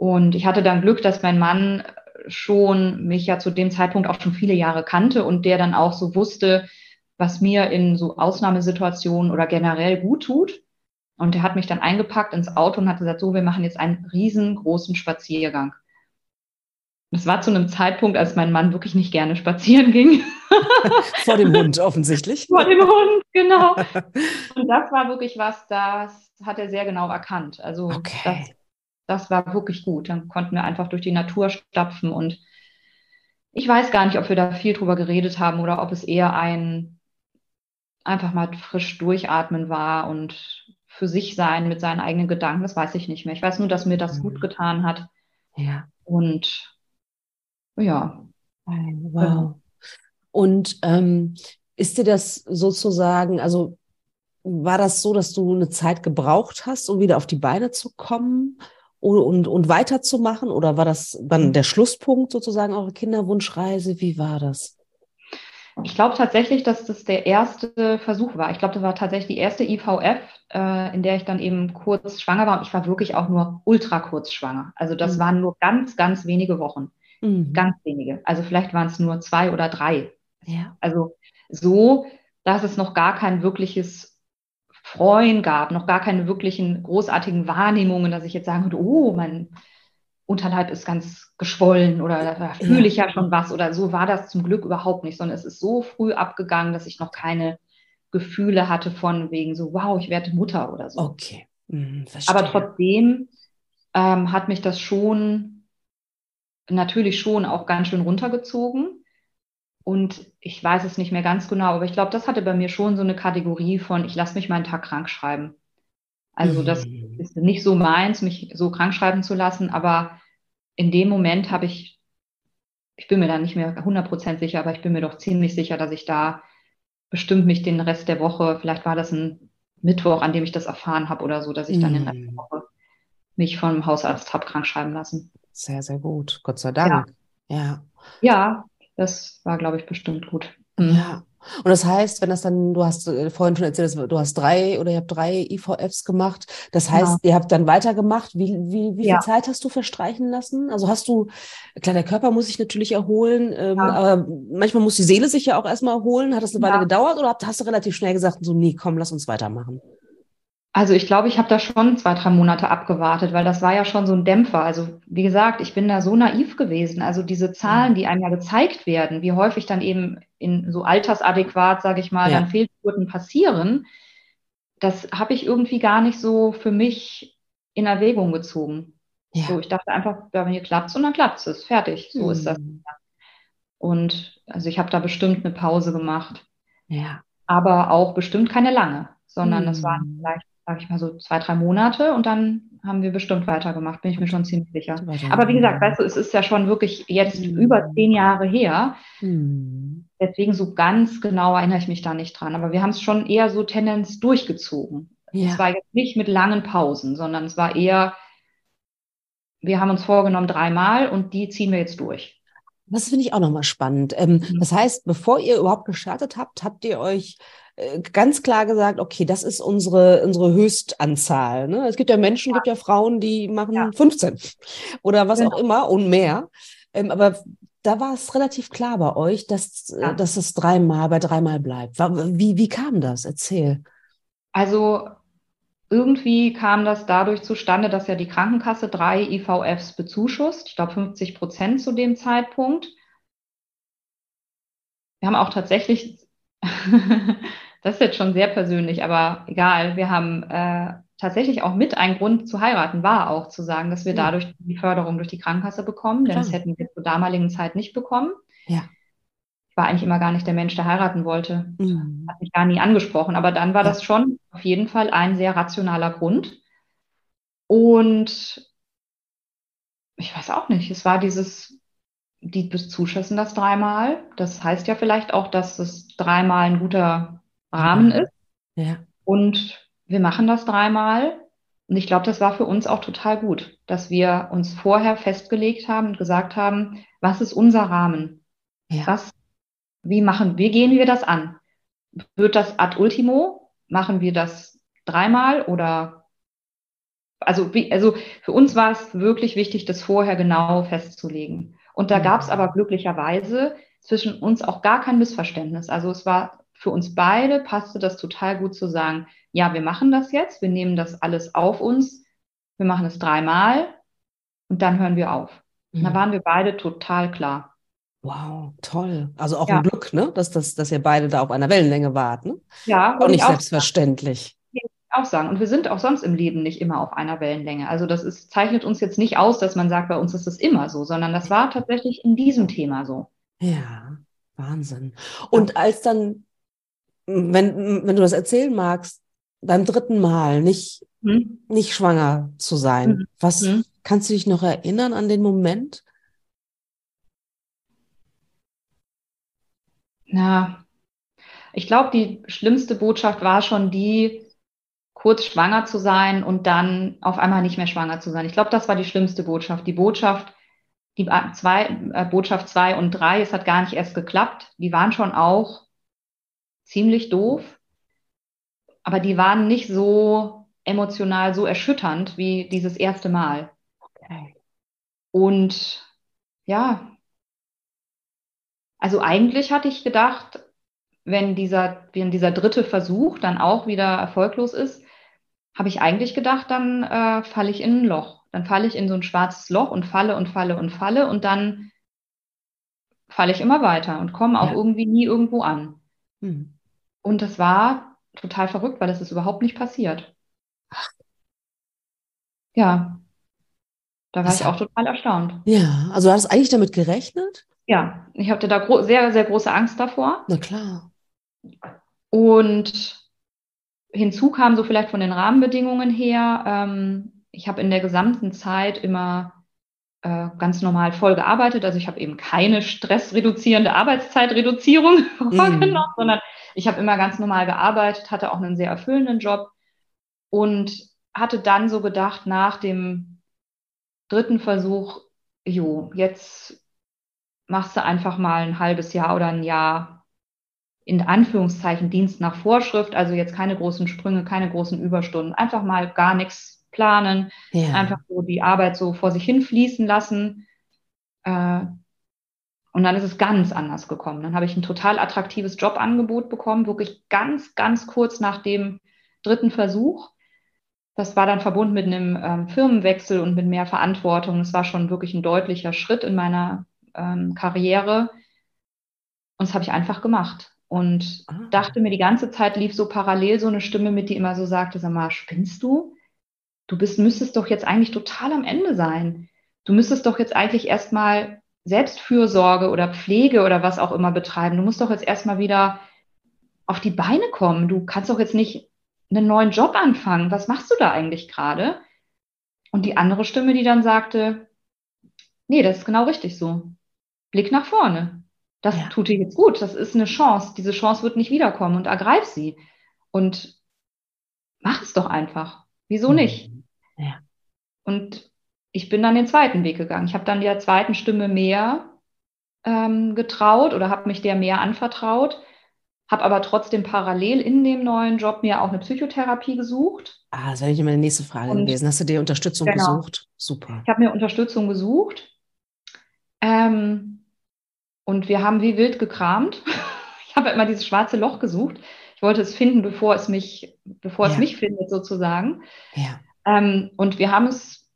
Und ich hatte dann Glück, dass mein Mann schon mich ja zu dem Zeitpunkt auch schon viele Jahre kannte und der dann auch so wusste, was mir in so Ausnahmesituationen oder generell gut tut. Und er hat mich dann eingepackt ins Auto und hat gesagt, so, wir machen jetzt einen riesengroßen Spaziergang. Das war zu einem Zeitpunkt, als mein Mann wirklich nicht gerne spazieren ging. Vor dem Hund offensichtlich. Vor dem Hund, genau. Und das war wirklich was, das hat er sehr genau erkannt. Also okay. das das war wirklich gut. Dann konnten wir einfach durch die Natur stapfen und ich weiß gar nicht, ob wir da viel drüber geredet haben oder ob es eher ein einfach mal frisch durchatmen war und für sich sein mit seinen eigenen Gedanken. Das weiß ich nicht mehr. Ich weiß nur, dass mir das mhm. gut getan hat. Ja. Und ja. Wow. Und ähm, ist dir das sozusagen, also war das so, dass du eine Zeit gebraucht hast, um wieder auf die Beine zu kommen? Und, und weiterzumachen? Oder war das dann der Schlusspunkt sozusagen eure Kinderwunschreise? Wie war das? Ich glaube tatsächlich, dass das der erste Versuch war. Ich glaube, das war tatsächlich die erste IVF, äh, in der ich dann eben kurz schwanger war. Und ich war wirklich auch nur ultra kurz schwanger. Also das mhm. waren nur ganz, ganz wenige Wochen. Mhm. Ganz wenige. Also vielleicht waren es nur zwei oder drei. Ja. Also so, dass es noch gar kein wirkliches Freuen gab, noch gar keine wirklichen großartigen Wahrnehmungen, dass ich jetzt sagen würde, oh, mein Unterleib ist ganz geschwollen oder da fühle ich ja schon was oder so war das zum Glück überhaupt nicht, sondern es ist so früh abgegangen, dass ich noch keine Gefühle hatte von wegen so, wow, ich werde Mutter oder so. Okay. Mhm, Aber trotzdem ähm, hat mich das schon natürlich schon auch ganz schön runtergezogen. Und ich weiß es nicht mehr ganz genau, aber ich glaube, das hatte bei mir schon so eine Kategorie von, ich lasse mich meinen Tag krank schreiben. Also das mhm. ist nicht so meins, mich so krank schreiben zu lassen, aber in dem Moment habe ich, ich bin mir da nicht mehr 100% sicher, aber ich bin mir doch ziemlich sicher, dass ich da bestimmt mich den Rest der Woche, vielleicht war das ein Mittwoch, an dem ich das erfahren habe oder so, dass ich dann den Rest der mhm. Woche mich vom Hausarzt habe krank schreiben lassen. sehr, sehr gut. Gott sei Dank. Ja. Ja, ja das war, glaube ich, bestimmt gut. Mhm. Ja. Und das heißt, wenn das dann, du hast äh, vorhin schon erzählt, du hast drei oder ihr habt drei IVFs gemacht. Das heißt, ja. ihr habt dann weitergemacht. Wie, wie, wie ja. viel Zeit hast du verstreichen lassen? Also hast du, klar, der Körper muss sich natürlich erholen, ähm, ja. aber manchmal muss die Seele sich ja auch erstmal erholen. Hat das eine Weile gedauert oder hast du relativ schnell gesagt, so, nee, komm, lass uns weitermachen? Also ich glaube, ich habe da schon zwei, drei Monate abgewartet, weil das war ja schon so ein Dämpfer. Also wie gesagt, ich bin da so naiv gewesen. Also diese Zahlen, die einem ja gezeigt werden, wie häufig dann eben in so altersadäquat, sage ich mal, ja. dann Fehlgeburten passieren, das habe ich irgendwie gar nicht so für mich in Erwägung gezogen. Ja. So, ich dachte einfach, ja, wenn hier klappt und dann klappt es. Fertig. So mhm. ist das. Hm. Und also ich habe da bestimmt eine Pause gemacht. Ja. Aber auch bestimmt keine lange, sondern es mhm. waren vielleicht sag ich mal so zwei, drei Monate und dann haben wir bestimmt weitergemacht, bin ich mir schon ziemlich sicher. Aber wie gesagt, weißt du, es ist ja schon wirklich jetzt mhm. über zehn Jahre her. Mhm. Deswegen so ganz genau erinnere ich mich da nicht dran. Aber wir haben es schon eher so Tendenz durchgezogen. Ja. Es war jetzt nicht mit langen Pausen, sondern es war eher, wir haben uns vorgenommen dreimal und die ziehen wir jetzt durch. Das finde ich auch nochmal spannend. Ähm, mhm. Das heißt, bevor ihr überhaupt gestartet habt, habt ihr euch äh, ganz klar gesagt, okay, das ist unsere, unsere Höchstanzahl. Ne? Es gibt ja Menschen, ja. gibt ja Frauen, die machen ja. 15 oder was genau. auch immer und mehr. Ähm, aber da war es relativ klar bei euch, dass, äh, ja. dass es dreimal bei dreimal bleibt. Wie, wie kam das? Erzähl. Also irgendwie kam das dadurch zustande, dass ja die Krankenkasse drei IVFs bezuschusst. Ich glaube 50 Prozent zu dem Zeitpunkt. Wir haben auch tatsächlich Das ist jetzt schon sehr persönlich, aber egal. Wir haben äh, tatsächlich auch mit ein Grund zu heiraten, war auch zu sagen, dass wir ja. dadurch die Förderung durch die Krankenkasse bekommen, denn Klar. das hätten wir zur damaligen Zeit nicht bekommen. Ja. War eigentlich immer gar nicht der Mensch, der heiraten wollte. Mhm. Hat mich gar nie angesprochen. Aber dann war ja. das schon auf jeden Fall ein sehr rationaler Grund. Und ich weiß auch nicht, es war dieses, die bezuschussen das dreimal. Das heißt ja vielleicht auch, dass es dreimal ein guter Rahmen ist. Ja. Und wir machen das dreimal. Und ich glaube, das war für uns auch total gut, dass wir uns vorher festgelegt haben und gesagt haben, was ist unser Rahmen? Ja. Was, wie machen, wie gehen wir das an? Wird das ad ultimo? Machen wir das dreimal oder also, wie, also für uns war es wirklich wichtig, das vorher genau festzulegen. Und da ja. gab es aber glücklicherweise zwischen uns auch gar kein Missverständnis. Also es war für uns beide passte das total gut zu sagen, ja, wir machen das jetzt, wir nehmen das alles auf uns, wir machen es dreimal und dann hören wir auf. Mhm. Da waren wir beide total klar. Wow, toll. Also auch ja. ein Glück, ne? dass, dass, dass ihr beide da auf einer Wellenlänge wart. Ne? Ja, auch nicht auch selbstverständlich. Auch sagen. Und wir sind auch sonst im Leben nicht immer auf einer Wellenlänge. Also das ist, zeichnet uns jetzt nicht aus, dass man sagt, bei uns ist es immer so, sondern das war tatsächlich in diesem Thema so. Ja, Wahnsinn. Und als dann wenn, wenn du das erzählen magst, beim dritten Mal nicht, hm? nicht schwanger zu sein, hm. was hm. kannst du dich noch erinnern an den Moment? Na, ich glaube, die schlimmste Botschaft war schon die, kurz schwanger zu sein und dann auf einmal nicht mehr schwanger zu sein. Ich glaube, das war die schlimmste Botschaft. Die Botschaft, die zwei, äh, Botschaft zwei und drei, es hat gar nicht erst geklappt. Die waren schon auch ziemlich doof, aber die waren nicht so emotional so erschütternd wie dieses erste Mal. Okay. Und ja, also eigentlich hatte ich gedacht, wenn dieser, wenn dieser dritte Versuch dann auch wieder erfolglos ist, habe ich eigentlich gedacht, dann äh, falle ich in ein Loch. Dann falle ich in so ein schwarzes Loch und falle und falle und falle und dann falle ich immer weiter und komme auch ja. irgendwie nie irgendwo an. Hm. Und das war total verrückt, weil das ist überhaupt nicht passiert. Ja, da war das ich auch total erstaunt. Ja, also hast du eigentlich damit gerechnet? Ja, ich hatte da sehr, sehr große Angst davor. Na klar. Und hinzu kam so vielleicht von den Rahmenbedingungen her, ähm, ich habe in der gesamten Zeit immer äh, ganz normal voll gearbeitet. Also ich habe eben keine stressreduzierende Arbeitszeitreduzierung mm. vorgenommen, sondern ich habe immer ganz normal gearbeitet, hatte auch einen sehr erfüllenden Job und hatte dann so gedacht, nach dem dritten Versuch, jo, jetzt machst du einfach mal ein halbes Jahr oder ein Jahr in Anführungszeichen Dienst nach Vorschrift, also jetzt keine großen Sprünge, keine großen Überstunden, einfach mal gar nichts planen, ja. einfach so die Arbeit so vor sich hin fließen lassen. Äh, und dann ist es ganz anders gekommen. Dann habe ich ein total attraktives Jobangebot bekommen, wirklich ganz, ganz kurz nach dem dritten Versuch. Das war dann verbunden mit einem ähm, Firmenwechsel und mit mehr Verantwortung. Es war schon wirklich ein deutlicher Schritt in meiner ähm, Karriere. Und das habe ich einfach gemacht. Und ah. dachte mir, die ganze Zeit lief so parallel so eine Stimme mit, die immer so sagte, sag mal, spinnst du? Du bist, müsstest doch jetzt eigentlich total am Ende sein. Du müsstest doch jetzt eigentlich erstmal Selbstfürsorge oder Pflege oder was auch immer betreiben. Du musst doch jetzt erstmal wieder auf die Beine kommen. Du kannst doch jetzt nicht einen neuen Job anfangen. Was machst du da eigentlich gerade? Und die andere Stimme, die dann sagte, nee, das ist genau richtig so. Blick nach vorne. Das ja. tut dir jetzt gut. Das ist eine Chance. Diese Chance wird nicht wiederkommen und ergreif sie. Und mach es doch einfach. Wieso mhm. nicht? Ja. Und ich bin dann den zweiten Weg gegangen. Ich habe dann der zweiten Stimme mehr ähm, getraut oder habe mich der mehr anvertraut habe aber trotzdem parallel in dem neuen Job mir auch eine Psychotherapie gesucht. Ah, das wäre nicht meine nächste Frage und, gewesen. Hast du dir Unterstützung genau. gesucht? Super. Ich habe mir Unterstützung gesucht. Ähm, und wir haben wie wild gekramt. ich habe immer dieses schwarze Loch gesucht. Ich wollte es finden, bevor es mich, bevor ja. es mich findet, sozusagen. Ja. Ähm, und wir haben es,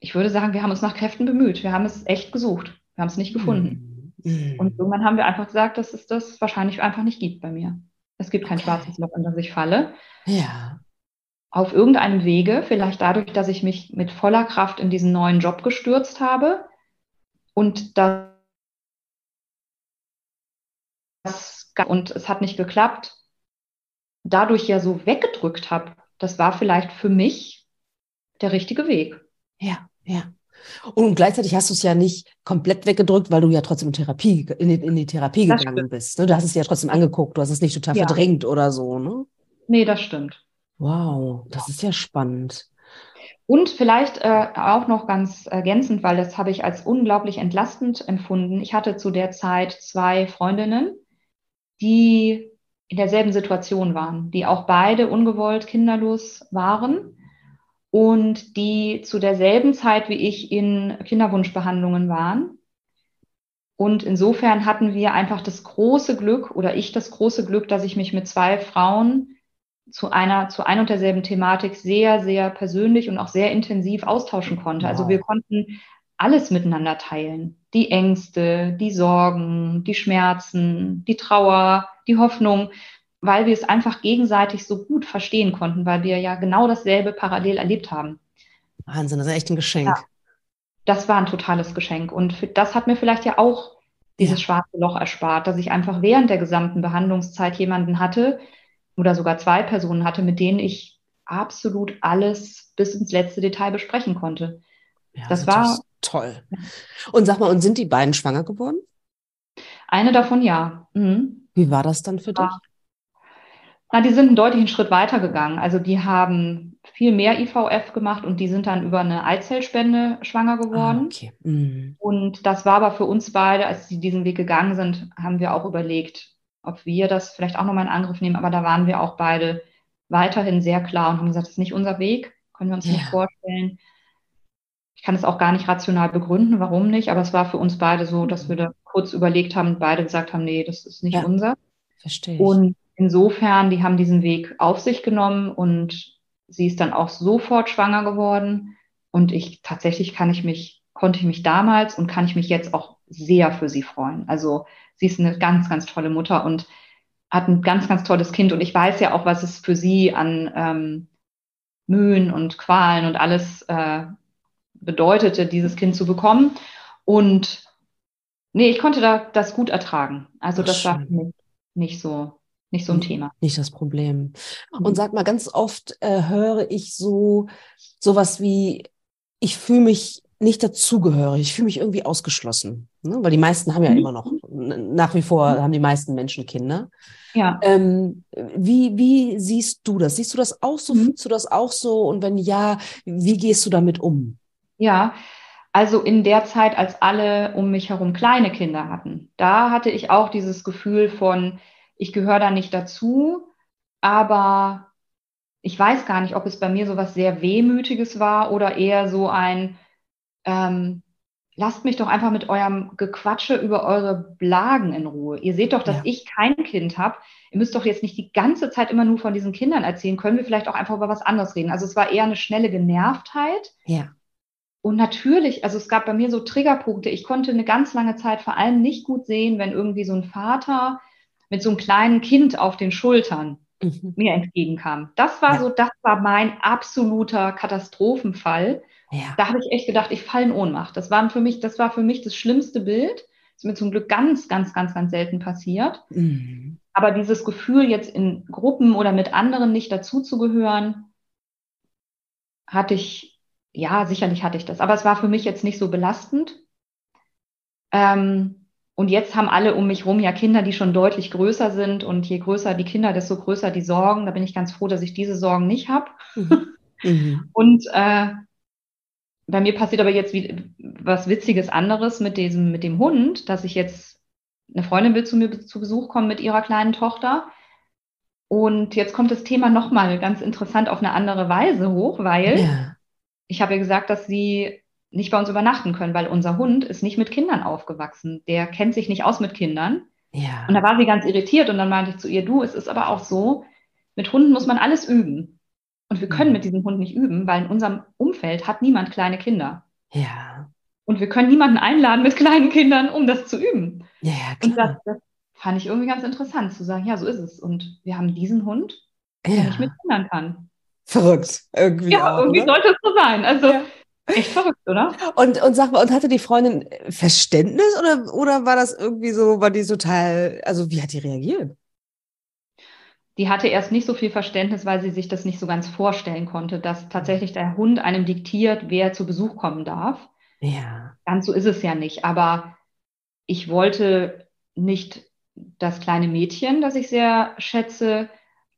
ich würde sagen, wir haben uns nach Kräften bemüht. Wir haben es echt gesucht. Wir haben es nicht gefunden. Hm. Mhm. Und irgendwann haben wir einfach gesagt, dass es das wahrscheinlich einfach nicht gibt bei mir. Es gibt kein okay. schwarzes Loch, in das ich falle. Ja. Auf irgendeinem Wege, vielleicht dadurch, dass ich mich mit voller Kraft in diesen neuen Job gestürzt habe und das und es hat nicht geklappt, dadurch ja so weggedrückt habe, das war vielleicht für mich der richtige Weg. Ja, ja. Und gleichzeitig hast du es ja nicht komplett weggedrückt, weil du ja trotzdem in, Therapie, in, die, in die Therapie das gegangen stimmt. bist. Ne? Du hast es ja trotzdem angeguckt, du hast es nicht total ja. verdrängt oder so. Ne? Nee, das stimmt. Wow, das ist ja spannend. Und vielleicht äh, auch noch ganz ergänzend, weil das habe ich als unglaublich entlastend empfunden. Ich hatte zu der Zeit zwei Freundinnen, die in derselben Situation waren, die auch beide ungewollt kinderlos waren und die zu derselben Zeit wie ich in Kinderwunschbehandlungen waren. Und insofern hatten wir einfach das große Glück oder ich das große Glück, dass ich mich mit zwei Frauen zu einer, zu ein und derselben Thematik sehr, sehr persönlich und auch sehr intensiv austauschen konnte. Also wow. Also wir konnten alles miteinander teilen. Die Ängste, die Sorgen, die Schmerzen, die Trauer, die Hoffnung weil wir es einfach gegenseitig so gut verstehen konnten, weil wir ja genau dasselbe parallel erlebt haben. Wahnsinn, das ist echt ein Geschenk. Ja, das war ein totales Geschenk. Und das hat mir vielleicht ja auch dieses ja. schwarze Loch erspart, dass ich einfach während der gesamten Behandlungszeit jemanden hatte oder sogar zwei Personen hatte, mit denen ich absolut alles bis ins letzte Detail besprechen konnte. Ja, das war toll. Und sag mal, und sind die beiden schwanger geworden? Eine davon ja. Mhm. Wie war das dann für dich? Na, die sind einen deutlichen Schritt weiter gegangen. Also die haben viel mehr IVF gemacht und die sind dann über eine Eizellspende schwanger geworden. Ah, okay. mhm. Und das war aber für uns beide, als sie diesen Weg gegangen sind, haben wir auch überlegt, ob wir das vielleicht auch nochmal in Angriff nehmen. Aber da waren wir auch beide weiterhin sehr klar und haben gesagt, das ist nicht unser Weg, können wir uns ja. nicht vorstellen. Ich kann es auch gar nicht rational begründen, warum nicht, aber es war für uns beide so, dass wir da kurz überlegt haben und beide gesagt haben, nee, das ist nicht ja. unser. Verstehe. Ich. Und insofern, die haben diesen Weg auf sich genommen und sie ist dann auch sofort schwanger geworden. Und ich tatsächlich kann ich mich, konnte ich mich damals und kann ich mich jetzt auch sehr für sie freuen. Also sie ist eine ganz, ganz tolle Mutter und hat ein ganz, ganz tolles Kind. Und ich weiß ja auch, was es für sie an ähm, Mühen und Qualen und alles äh, bedeutete, dieses Kind zu bekommen. Und nee, ich konnte da das gut ertragen. Also das war für mich nicht so nicht so ein Thema. Nicht das Problem. Und mhm. sag mal, ganz oft äh, höre ich so sowas wie, ich fühle mich nicht dazugehörig, ich fühle mich irgendwie ausgeschlossen. Ne? Weil die meisten haben ja mhm. immer noch, nach wie vor mhm. haben die meisten Menschen Kinder. Ja. Ähm, wie, wie siehst du das? Siehst du das auch so? Mhm. Fühlst du das auch so? Und wenn ja, wie gehst du damit um? Ja, Also in der Zeit, als alle um mich herum kleine Kinder hatten, da hatte ich auch dieses Gefühl von, ich gehöre da nicht dazu, aber ich weiß gar nicht, ob es bei mir so was sehr Wehmütiges war oder eher so ein, ähm, lasst mich doch einfach mit eurem Gequatsche über eure Blagen in Ruhe. Ihr seht doch, dass ja. ich kein Kind habe. Ihr müsst doch jetzt nicht die ganze Zeit immer nur von diesen Kindern erzählen. Können wir vielleicht auch einfach über was anderes reden? Also es war eher eine schnelle Genervtheit. Ja. Und natürlich, also es gab bei mir so Triggerpunkte. Ich konnte eine ganz lange Zeit vor allem nicht gut sehen, wenn irgendwie so ein Vater mit so einem kleinen Kind auf den Schultern mhm. mir entgegenkam. Das war ja. so, das war mein absoluter Katastrophenfall ja. Da habe ich echt gedacht, ich falle in Ohnmacht. Das war für mich, das war für mich das schlimmste Bild. Das ist mir zum Glück ganz, ganz, ganz, ganz selten passiert. Mhm. Aber dieses Gefühl, jetzt in Gruppen oder mit anderen nicht dazuzugehören, hatte ich, ja, sicherlich hatte ich das. Aber es war für mich jetzt nicht so belastend. Ähm, und jetzt haben alle um mich rum ja Kinder, die schon deutlich größer sind. Und je größer die Kinder, desto größer die Sorgen. Da bin ich ganz froh, dass ich diese Sorgen nicht habe. Mhm. Mhm. Und äh, bei mir passiert aber jetzt wie, was Witziges anderes mit diesem, mit dem Hund, dass ich jetzt, eine Freundin will zu mir zu Besuch kommen mit ihrer kleinen Tochter. Und jetzt kommt das Thema nochmal ganz interessant auf eine andere Weise hoch, weil ja. Ich habe ja gesagt, dass sie nicht bei uns übernachten können, weil unser Hund ist nicht mit Kindern aufgewachsen. Der kennt sich nicht aus mit Kindern. Ja. Und da war sie ganz irritiert und dann meinte ich zu ihr, du, es ist aber auch so, mit Hunden muss man alles üben. Und wir können mhm. mit diesem Hund nicht üben, weil in unserem Umfeld hat niemand kleine Kinder. Ja. Und wir können niemanden einladen mit kleinen Kindern, um das zu üben. Ja, klar. Und das, das fand ich irgendwie ganz interessant zu sagen, ja, so ist es. Und wir haben diesen Hund, der ja. nicht mit Kindern kann. Verrückt, irgendwie. Ja, auch, irgendwie ne? sollte es so sein. Also ja. echt verrückt, oder? Und, und sag mal, und hatte die Freundin Verständnis oder, oder war das irgendwie so, war die total, also wie hat die reagiert? die hatte erst nicht so viel Verständnis, weil sie sich das nicht so ganz vorstellen konnte, dass tatsächlich der Hund einem diktiert, wer zu Besuch kommen darf. Ja. Ganz so ist es ja nicht. Aber ich wollte nicht das kleine Mädchen, das ich sehr schätze,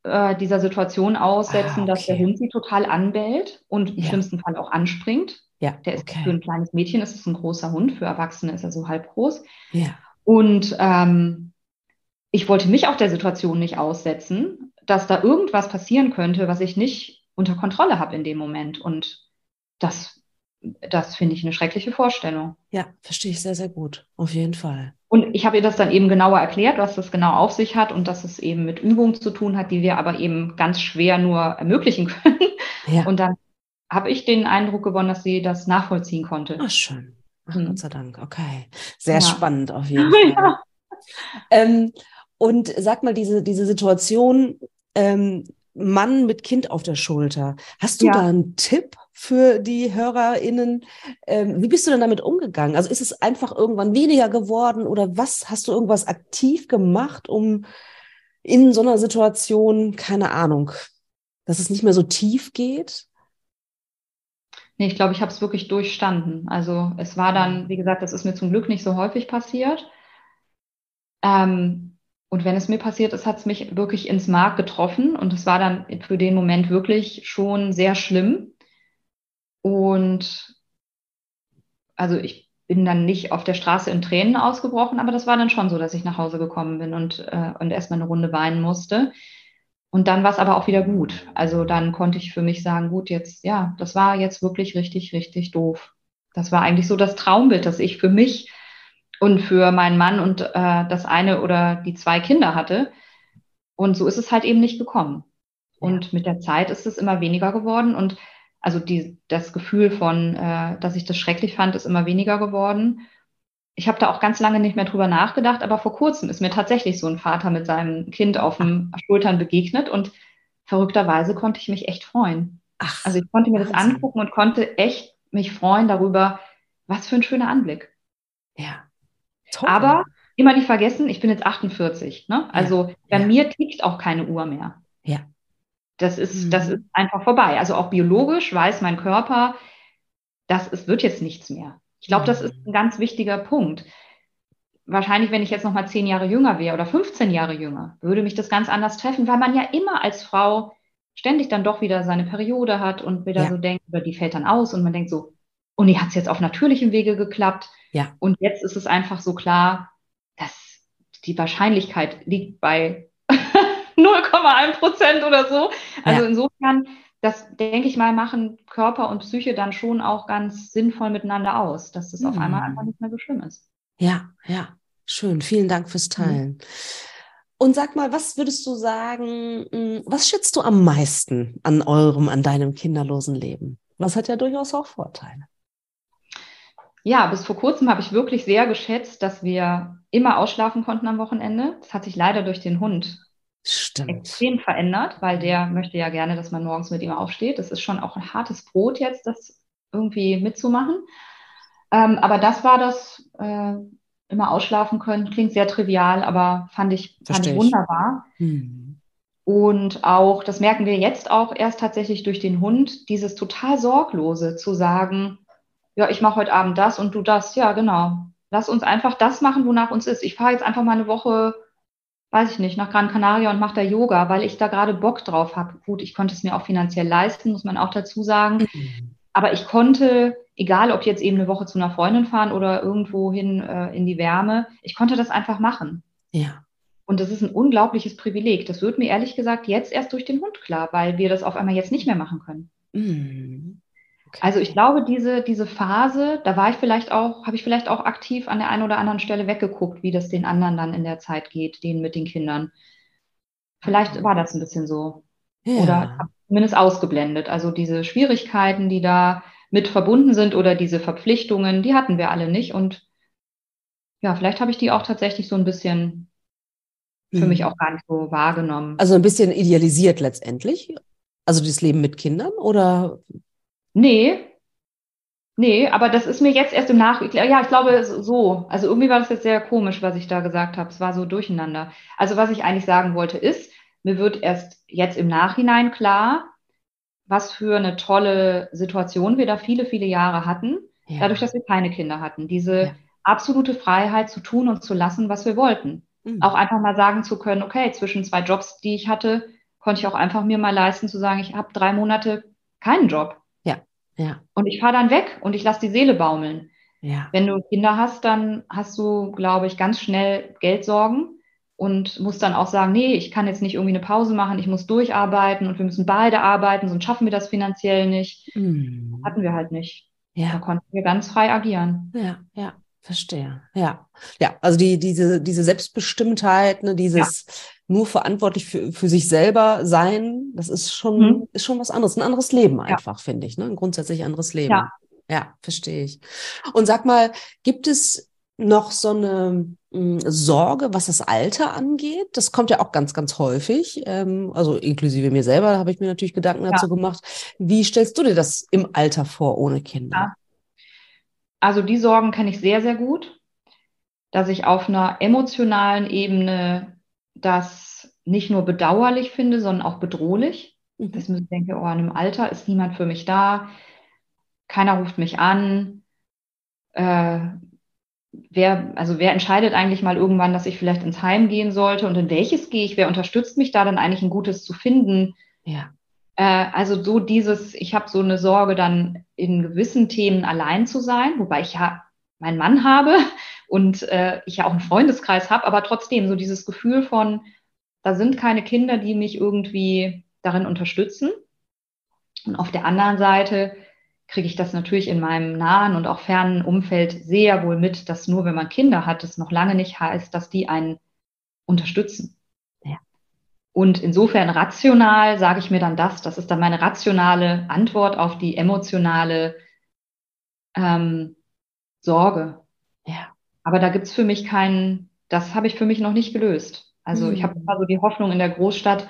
äh, dieser Situation aussetzen, ah, okay. dass der Hund sie total anbellt und im ja. schlimmsten Fall auch anspringt. Ja, der ist okay. für ein kleines Mädchen ist es ein großer Hund, für Erwachsene ist er so halb groß. Ja. Und ähm, ich wollte mich auch der Situation nicht aussetzen, dass da irgendwas passieren könnte, was ich nicht unter Kontrolle habe in dem Moment. Und das, das finde ich eine schreckliche Vorstellung. Ja, verstehe ich sehr, sehr gut. Auf jeden Fall. Und ich habe ihr das dann eben genauer erklärt, was das genau auf sich hat und dass es eben mit Übung zu tun hat, die wir aber eben ganz schwer nur ermöglichen können. Ja. Und dann habe ich den Eindruck gewonnen, dass sie das nachvollziehen konnte. Ach, schön. Ach, hm. Gott sei Dank. Okay. Sehr ja. spannend auf jeden Fall. Ja. Ähm, und sag mal, diese, diese Situation, ähm, Mann mit Kind auf der Schulter. Hast du ja. da einen Tipp für die HörerInnen? Ähm, wie bist du denn damit umgegangen? Also ist es einfach irgendwann weniger geworden oder was hast du irgendwas aktiv gemacht, um in so einer Situation, keine Ahnung, dass es nicht mehr so tief geht? Nee, ich glaube, ich habe es wirklich durchstanden. Also es war dann, wie gesagt, das ist mir zum Glück nicht so häufig passiert. Ähm, und wenn es mir passiert ist, hat es mich wirklich ins Mark getroffen und es war dann für den Moment wirklich schon sehr schlimm. Und also ich bin dann nicht auf der Straße in Tränen ausgebrochen, aber das war dann schon so, dass ich nach Hause gekommen bin und, äh, und erstmal eine Runde weinen musste. Und dann war es aber auch wieder gut. Also dann konnte ich für mich sagen, gut, jetzt, ja, das war jetzt wirklich richtig, richtig doof. Das war eigentlich so das Traumbild, das ich für mich und für meinen Mann und äh, das eine oder die zwei Kinder hatte. Und so ist es halt eben nicht gekommen. Und mit der Zeit ist es immer weniger geworden. Und also die, das Gefühl von, äh, dass ich das schrecklich fand, ist immer weniger geworden. Ich habe da auch ganz lange nicht mehr drüber nachgedacht, aber vor kurzem ist mir tatsächlich so ein Vater mit seinem Kind auf den Schultern begegnet und verrückterweise konnte ich mich echt freuen. Ach, also ich konnte mir das angucken und konnte echt mich freuen darüber, was für ein schöner Anblick. Ja. Toll. Aber immer nicht vergessen, ich bin jetzt 48. Ne? Also ja, bei ja. mir tickt auch keine Uhr mehr. Ja. Das ist, mhm. das ist einfach vorbei. Also auch biologisch weiß mein Körper, das es wird jetzt nichts mehr. Ich glaube, mhm. das ist ein ganz wichtiger Punkt. Wahrscheinlich, wenn ich jetzt noch mal zehn Jahre jünger wäre oder 15 Jahre jünger, würde mich das ganz anders treffen, weil man ja immer als Frau ständig dann doch wieder seine Periode hat und wieder ja. so denkt, oder die fällt dann aus und man denkt so, Und die hat es jetzt auf natürlichem Wege geklappt. Ja. Und jetzt ist es einfach so klar, dass die Wahrscheinlichkeit liegt bei 0,1 Prozent oder so. Also ja. insofern, das denke ich mal, machen Körper und Psyche dann schon auch ganz sinnvoll miteinander aus, dass das mhm. auf einmal einfach nicht mehr so schlimm ist. Ja, ja. Schön. Vielen Dank fürs mhm. Teilen. Mhm. Und sag mal, was würdest du sagen, hm, was schätzt du am meisten an eurem, an deinem kinderlosen Leben? Was hat ja durchaus auch Vorteile. Ja, bis vor kurzem habe ich wirklich sehr geschätzt, dass wir immer ausschlafen konnten am Wochenende. Das hat sich leider durch den Hund Stimmt. extrem verändert, weil der möchte ja gerne, dass man morgens mit ihm aufsteht. Das ist schon auch ein hartes Brot jetzt, das irgendwie mitzumachen. Ähm, aber das war das äh, immer ausschlafen können. Klingt sehr trivial, aber fand ich, fand ich wunderbar. Hm. Und auch, das merken wir jetzt auch erst tatsächlich durch den Hund, dieses total sorglose zu sagen, ja, ich mache heute Abend das und du das. Ja, genau. Lass uns einfach das machen, wonach uns ist. Ich fahre jetzt einfach mal eine Woche, weiß ich nicht, nach Gran Canaria und mache da Yoga, weil ich da gerade Bock drauf habe. Gut, ich konnte es mir auch finanziell leisten, muss man auch dazu sagen. Mhm. Aber ich konnte egal ob jetzt eben eine Woche zu einer Freundin fahren oder irgendwo hin äh, in die Wärme, ich konnte das einfach machen. Ja. Und das ist ein unglaubliches Privileg. Das wird mir ehrlich gesagt jetzt erst durch den Hund klar, weil wir das auf einmal jetzt nicht mehr machen können. Mm. Okay. Also ich glaube, diese, diese Phase, da war ich vielleicht auch, habe ich vielleicht auch aktiv an der einen oder anderen Stelle weggeguckt, wie das den anderen dann in der Zeit geht, denen mit den Kindern. Vielleicht war das ein bisschen so. Ja. Oder zumindest ausgeblendet. Also diese Schwierigkeiten, die da mit verbunden sind oder diese Verpflichtungen, die hatten wir alle nicht. Und ja, vielleicht habe ich die auch tatsächlich so ein bisschen für mhm. mich auch gar nicht so wahrgenommen. Also ein bisschen idealisiert letztendlich? Also das Leben mit Kindern oder? Nee. Nee, aber das ist mir jetzt erst im Nach, ja, ich glaube so. Also irgendwie war das jetzt sehr komisch, was ich da gesagt habe. Es war so durcheinander. Also was ich eigentlich sagen wollte ist, mir wird erst jetzt im Nachhinein klar, was für eine tolle Situation wir da viele, viele Jahre hatten, ja. dadurch, dass wir keine Kinder hatten. Diese ja. absolute Freiheit zu tun und zu lassen, was wir wollten. Mhm. Auch einfach mal sagen zu können, okay, zwischen zwei Jobs, die ich hatte, konnte ich auch einfach mir mal leisten zu sagen, ich habe drei Monate keinen Job. Ja. Und ich fahre dann weg und ich lasse die Seele baumeln. Ja. Wenn du Kinder hast, dann hast du, glaube ich, ganz schnell Geldsorgen und muss dann auch sagen, nee, ich kann jetzt nicht irgendwie eine Pause machen, ich muss durcharbeiten und wir müssen beide arbeiten, sonst schaffen wir das finanziell nicht. Mhm. Hatten wir halt nicht. Ja. Da konnten wir ganz frei agieren. Ja, ja, verstehe. Ja, ja, also die, diese, diese Selbstbestimmtheit, ne, dieses ja. Nur verantwortlich für, für sich selber sein, das ist schon, mhm. ist schon was anderes, ein anderes Leben einfach, ja. finde ich, ne? ein grundsätzlich anderes Leben. Ja. Ja, verstehe ich. Und sag mal, gibt es noch so eine mh, hm, Sorge, was das Alter angeht. Das kommt ja auch ganz, ganz häufig. Ähm, also inklusive mir selber habe ich mir natürlich Gedanken ja. dazu gemacht. Wie stellst du dir das im Alter vor ohne Kinder? Ja. Also die Sorgen kenne ich sehr, sehr gut, dass ich auf einer emotionalen Ebene das nicht nur bedauerlich finde, sondern auch bedrohlich. Mhm. Dass ich denke, oh, in einem Alter ist niemand für mich da, keiner ruft mich an, äh, wer, also wer entscheidet eigentlich mal irgendwann, dass ich vielleicht ins Heim gehen sollte und in welches gehe ich? Wer unterstützt mich da dann eigentlich ein gutes zu finden? Ja. Äh, also so dieses, ich habe so eine Sorge, dann in gewissen Themen allein zu sein, wobei ich ja meinen Mann habe und äh, ich ja auch einen Freundeskreis habe, aber trotzdem so dieses Gefühl von, da sind keine Kinder, die mich irgendwie darin unterstützen. Und auf der anderen Seite kriege ich das natürlich in meinem nahen und auch fernen Umfeld sehr wohl mit, dass nur wenn man Kinder hat, es noch lange nicht heißt, dass die einen unterstützen. Ja. Und insofern rational sage ich mir dann das, das ist dann meine rationale Antwort auf die emotionale ähm, Sorge. Ja. Aber da gibt's für mich keinen, das habe ich für mich noch nicht gelöst. Also mhm. ich habe also die Hoffnung in der Großstadt,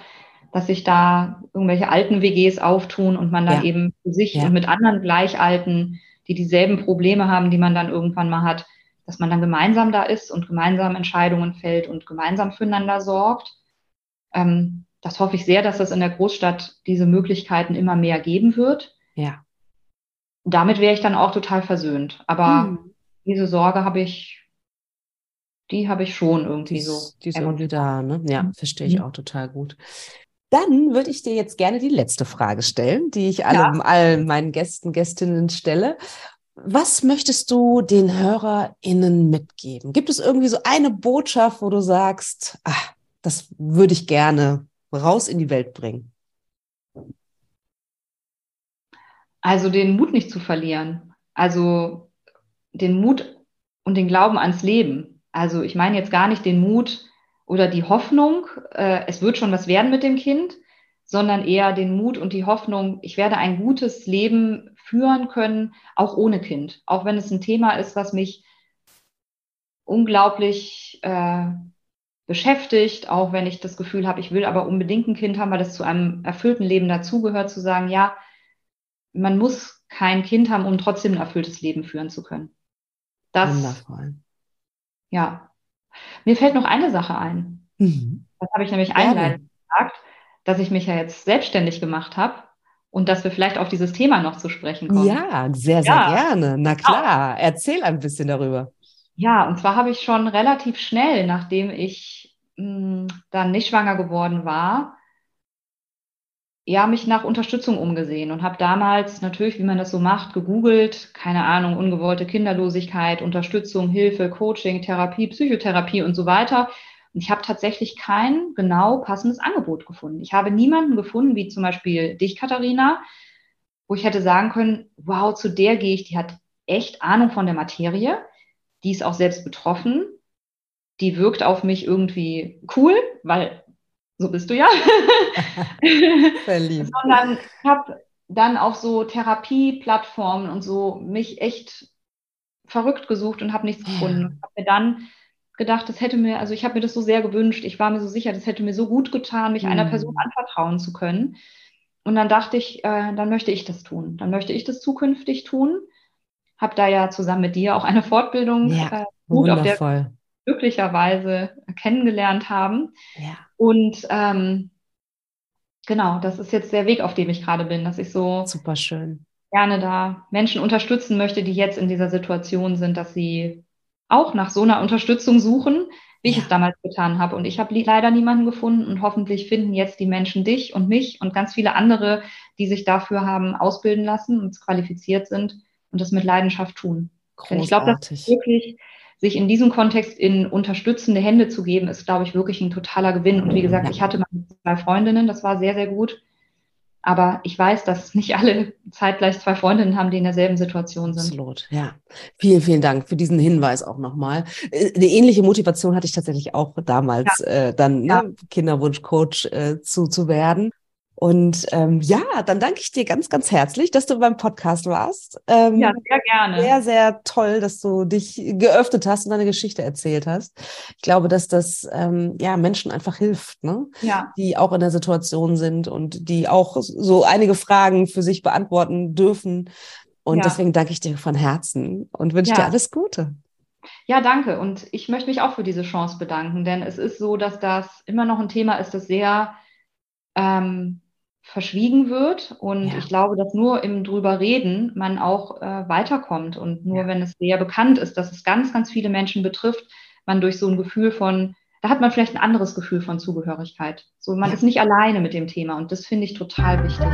dass sich da irgendwelche alten WGs auftun und man dann ja. eben für sich ja. und mit anderen Gleichalten, die dieselben Probleme haben, die man dann irgendwann mal hat, dass man dann gemeinsam da ist und gemeinsam Entscheidungen fällt und gemeinsam füreinander sorgt. Ähm, das hoffe ich sehr, dass es in der Großstadt diese Möglichkeiten immer mehr geben wird. Ja. Damit wäre ich dann auch total versöhnt. Aber hm. diese Sorge habe ich, die habe ich schon irgendwie die, so. Die ist irgendwie da, ne? Ja, mhm. verstehe ich mhm. auch total gut. Dann würde ich dir jetzt gerne die letzte Frage stellen, die ich allen, ja. allen meinen Gästen, Gästinnen stelle. was möchtest du den HörerInnen mitgeben? Gibt es irgendwie so eine Botschaft, wo du sagst, ach, das würde ich gerne raus in die Welt bringen? Also den Mut nicht zu verlieren. Also den Mut und den Glauben ans Leben. Also ich meine jetzt gar nicht den Mut oder die Hoffnung, äh, es wird schon was werden mit dem Kind, sondern eher den Mut und die Hoffnung, ich werde ein gutes Leben führen können, auch ohne Kind. Auch wenn es ein Thema ist, was mich unglaublich äh, beschäftigt, auch wenn ich das Gefühl habe, ich will aber unbedingt ein Kind haben, weil das zu einem erfüllten Leben dazugehört, zu sagen, ja, man muss kein Kind haben, um trotzdem ein erfülltes Leben führen zu können. Das, Wundervoll. Ja. Mir fällt noch eine Sache ein. Mhm. Das habe ich nämlich einleitend gesagt, dass ich mich ja jetzt selbstständig gemacht habe und dass wir vielleicht auf dieses Thema noch zu sprechen kommen. Ja, sehr, sehr ja. gerne. Na klar, ja. erzähl ein bisschen darüber. Ja, und zwar habe ich schon relativ schnell, nachdem ich mh, hm, dann nicht schwanger geworden war, ja, mich nach Unterstützung umgesehen und habe damals natürlich, wie man das so macht, gegoogelt, keine Ahnung, ungewollte Kinderlosigkeit, Unterstützung, Hilfe, Coaching, Therapie, Psychotherapie und so weiter. Und ich habe tatsächlich kein genau passendes Angebot gefunden. Ich habe niemanden gefunden, wie zum Beispiel dich, Katharina, wo ich hätte sagen können, wow, zu der gehe ich, die hat echt Ahnung von der Materie, die ist auch selbst betroffen, die wirkt auf mich irgendwie cool, weil so bist du ja. Verliebt. Sondern ich habe dann auf so Therapieplattformen und so mich echt verrückt gesucht und habe nichts gefunden. Ja. Habe mir dann gedacht, das hätte mir, also ich habe mir das so sehr gewünscht. Ich war mir so sicher, das hätte mir so gut getan, mich mhm. einer Person anvertrauen zu können. Und dann dachte ich, äh, dann möchte ich das tun. Dann möchte ich das zukünftig tun. Habe da ja zusammen mit dir auch eine Fortbildung ja, äh, gut, auf der glücklicherweise kennengelernt haben. Ja. Und ähm, genau, das ist jetzt der Weg, auf dem ich gerade bin, dass ich so super schön gerne da Menschen unterstützen möchte, die jetzt in dieser Situation sind, dass sie auch nach so einer Unterstützung suchen, wie ja. ich es damals getan habe. Und ich habe leider niemanden gefunden und hoffentlich finden jetzt die Menschen dich und mich und ganz viele andere, die sich dafür haben ausbilden lassen und qualifiziert sind und das mit Leidenschaft tun. Großartig. Denn ich glaube, das ist wirklich sich in diesem Kontext in unterstützende Hände zu geben, ist, glaube ich, wirklich ein totaler Gewinn. Und wie gesagt, ja. ich hatte meine zwei Freundinnen, das war sehr, sehr gut. Aber ich weiß, dass nicht alle zeitgleich zwei Freundinnen haben, die in derselben Situation sind. Absolut, ja. Vielen, vielen Dank für diesen Hinweis auch nochmal. Äh, eine ähnliche Motivation hatte ich tatsächlich auch damals, ja. äh, dann ne, ja. Kinderwunschcoach äh, zu, zu werden. Und ähm, ja, dann danke ich dir ganz, ganz herzlich, dass du beim Podcast warst. Ähm, ja, sehr gerne. Sehr, sehr toll, dass du dich geöffnet hast und deine Geschichte erzählt hast. Ich glaube, dass das ähm, ja Menschen einfach hilft, ne? ja. die auch in der Situation sind und die auch so einige Fragen für sich beantworten dürfen. Und ja. deswegen danke ich dir von Herzen und wünsche ja. dir alles Gute. Ja, danke. Und ich möchte mich auch für diese Chance bedanken, denn es ist so, dass das immer noch ein Thema ist, das sehr ähm, verschwiegen wird. Und ja. ich glaube, dass nur im drüber reden man auch äh, weiterkommt. Und nur ja. wenn es sehr bekannt ist, dass es ganz, ganz viele Menschen betrifft, man durch so ein Gefühl von, da hat man vielleicht ein anderes Gefühl von Zugehörigkeit. So, man ja. ist nicht alleine mit dem Thema. Und das finde ich total wichtig.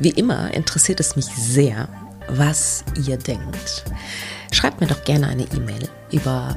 Wie immer interessiert es mich sehr, was ihr denkt. Schreibt mir doch gerne eine E-Mail über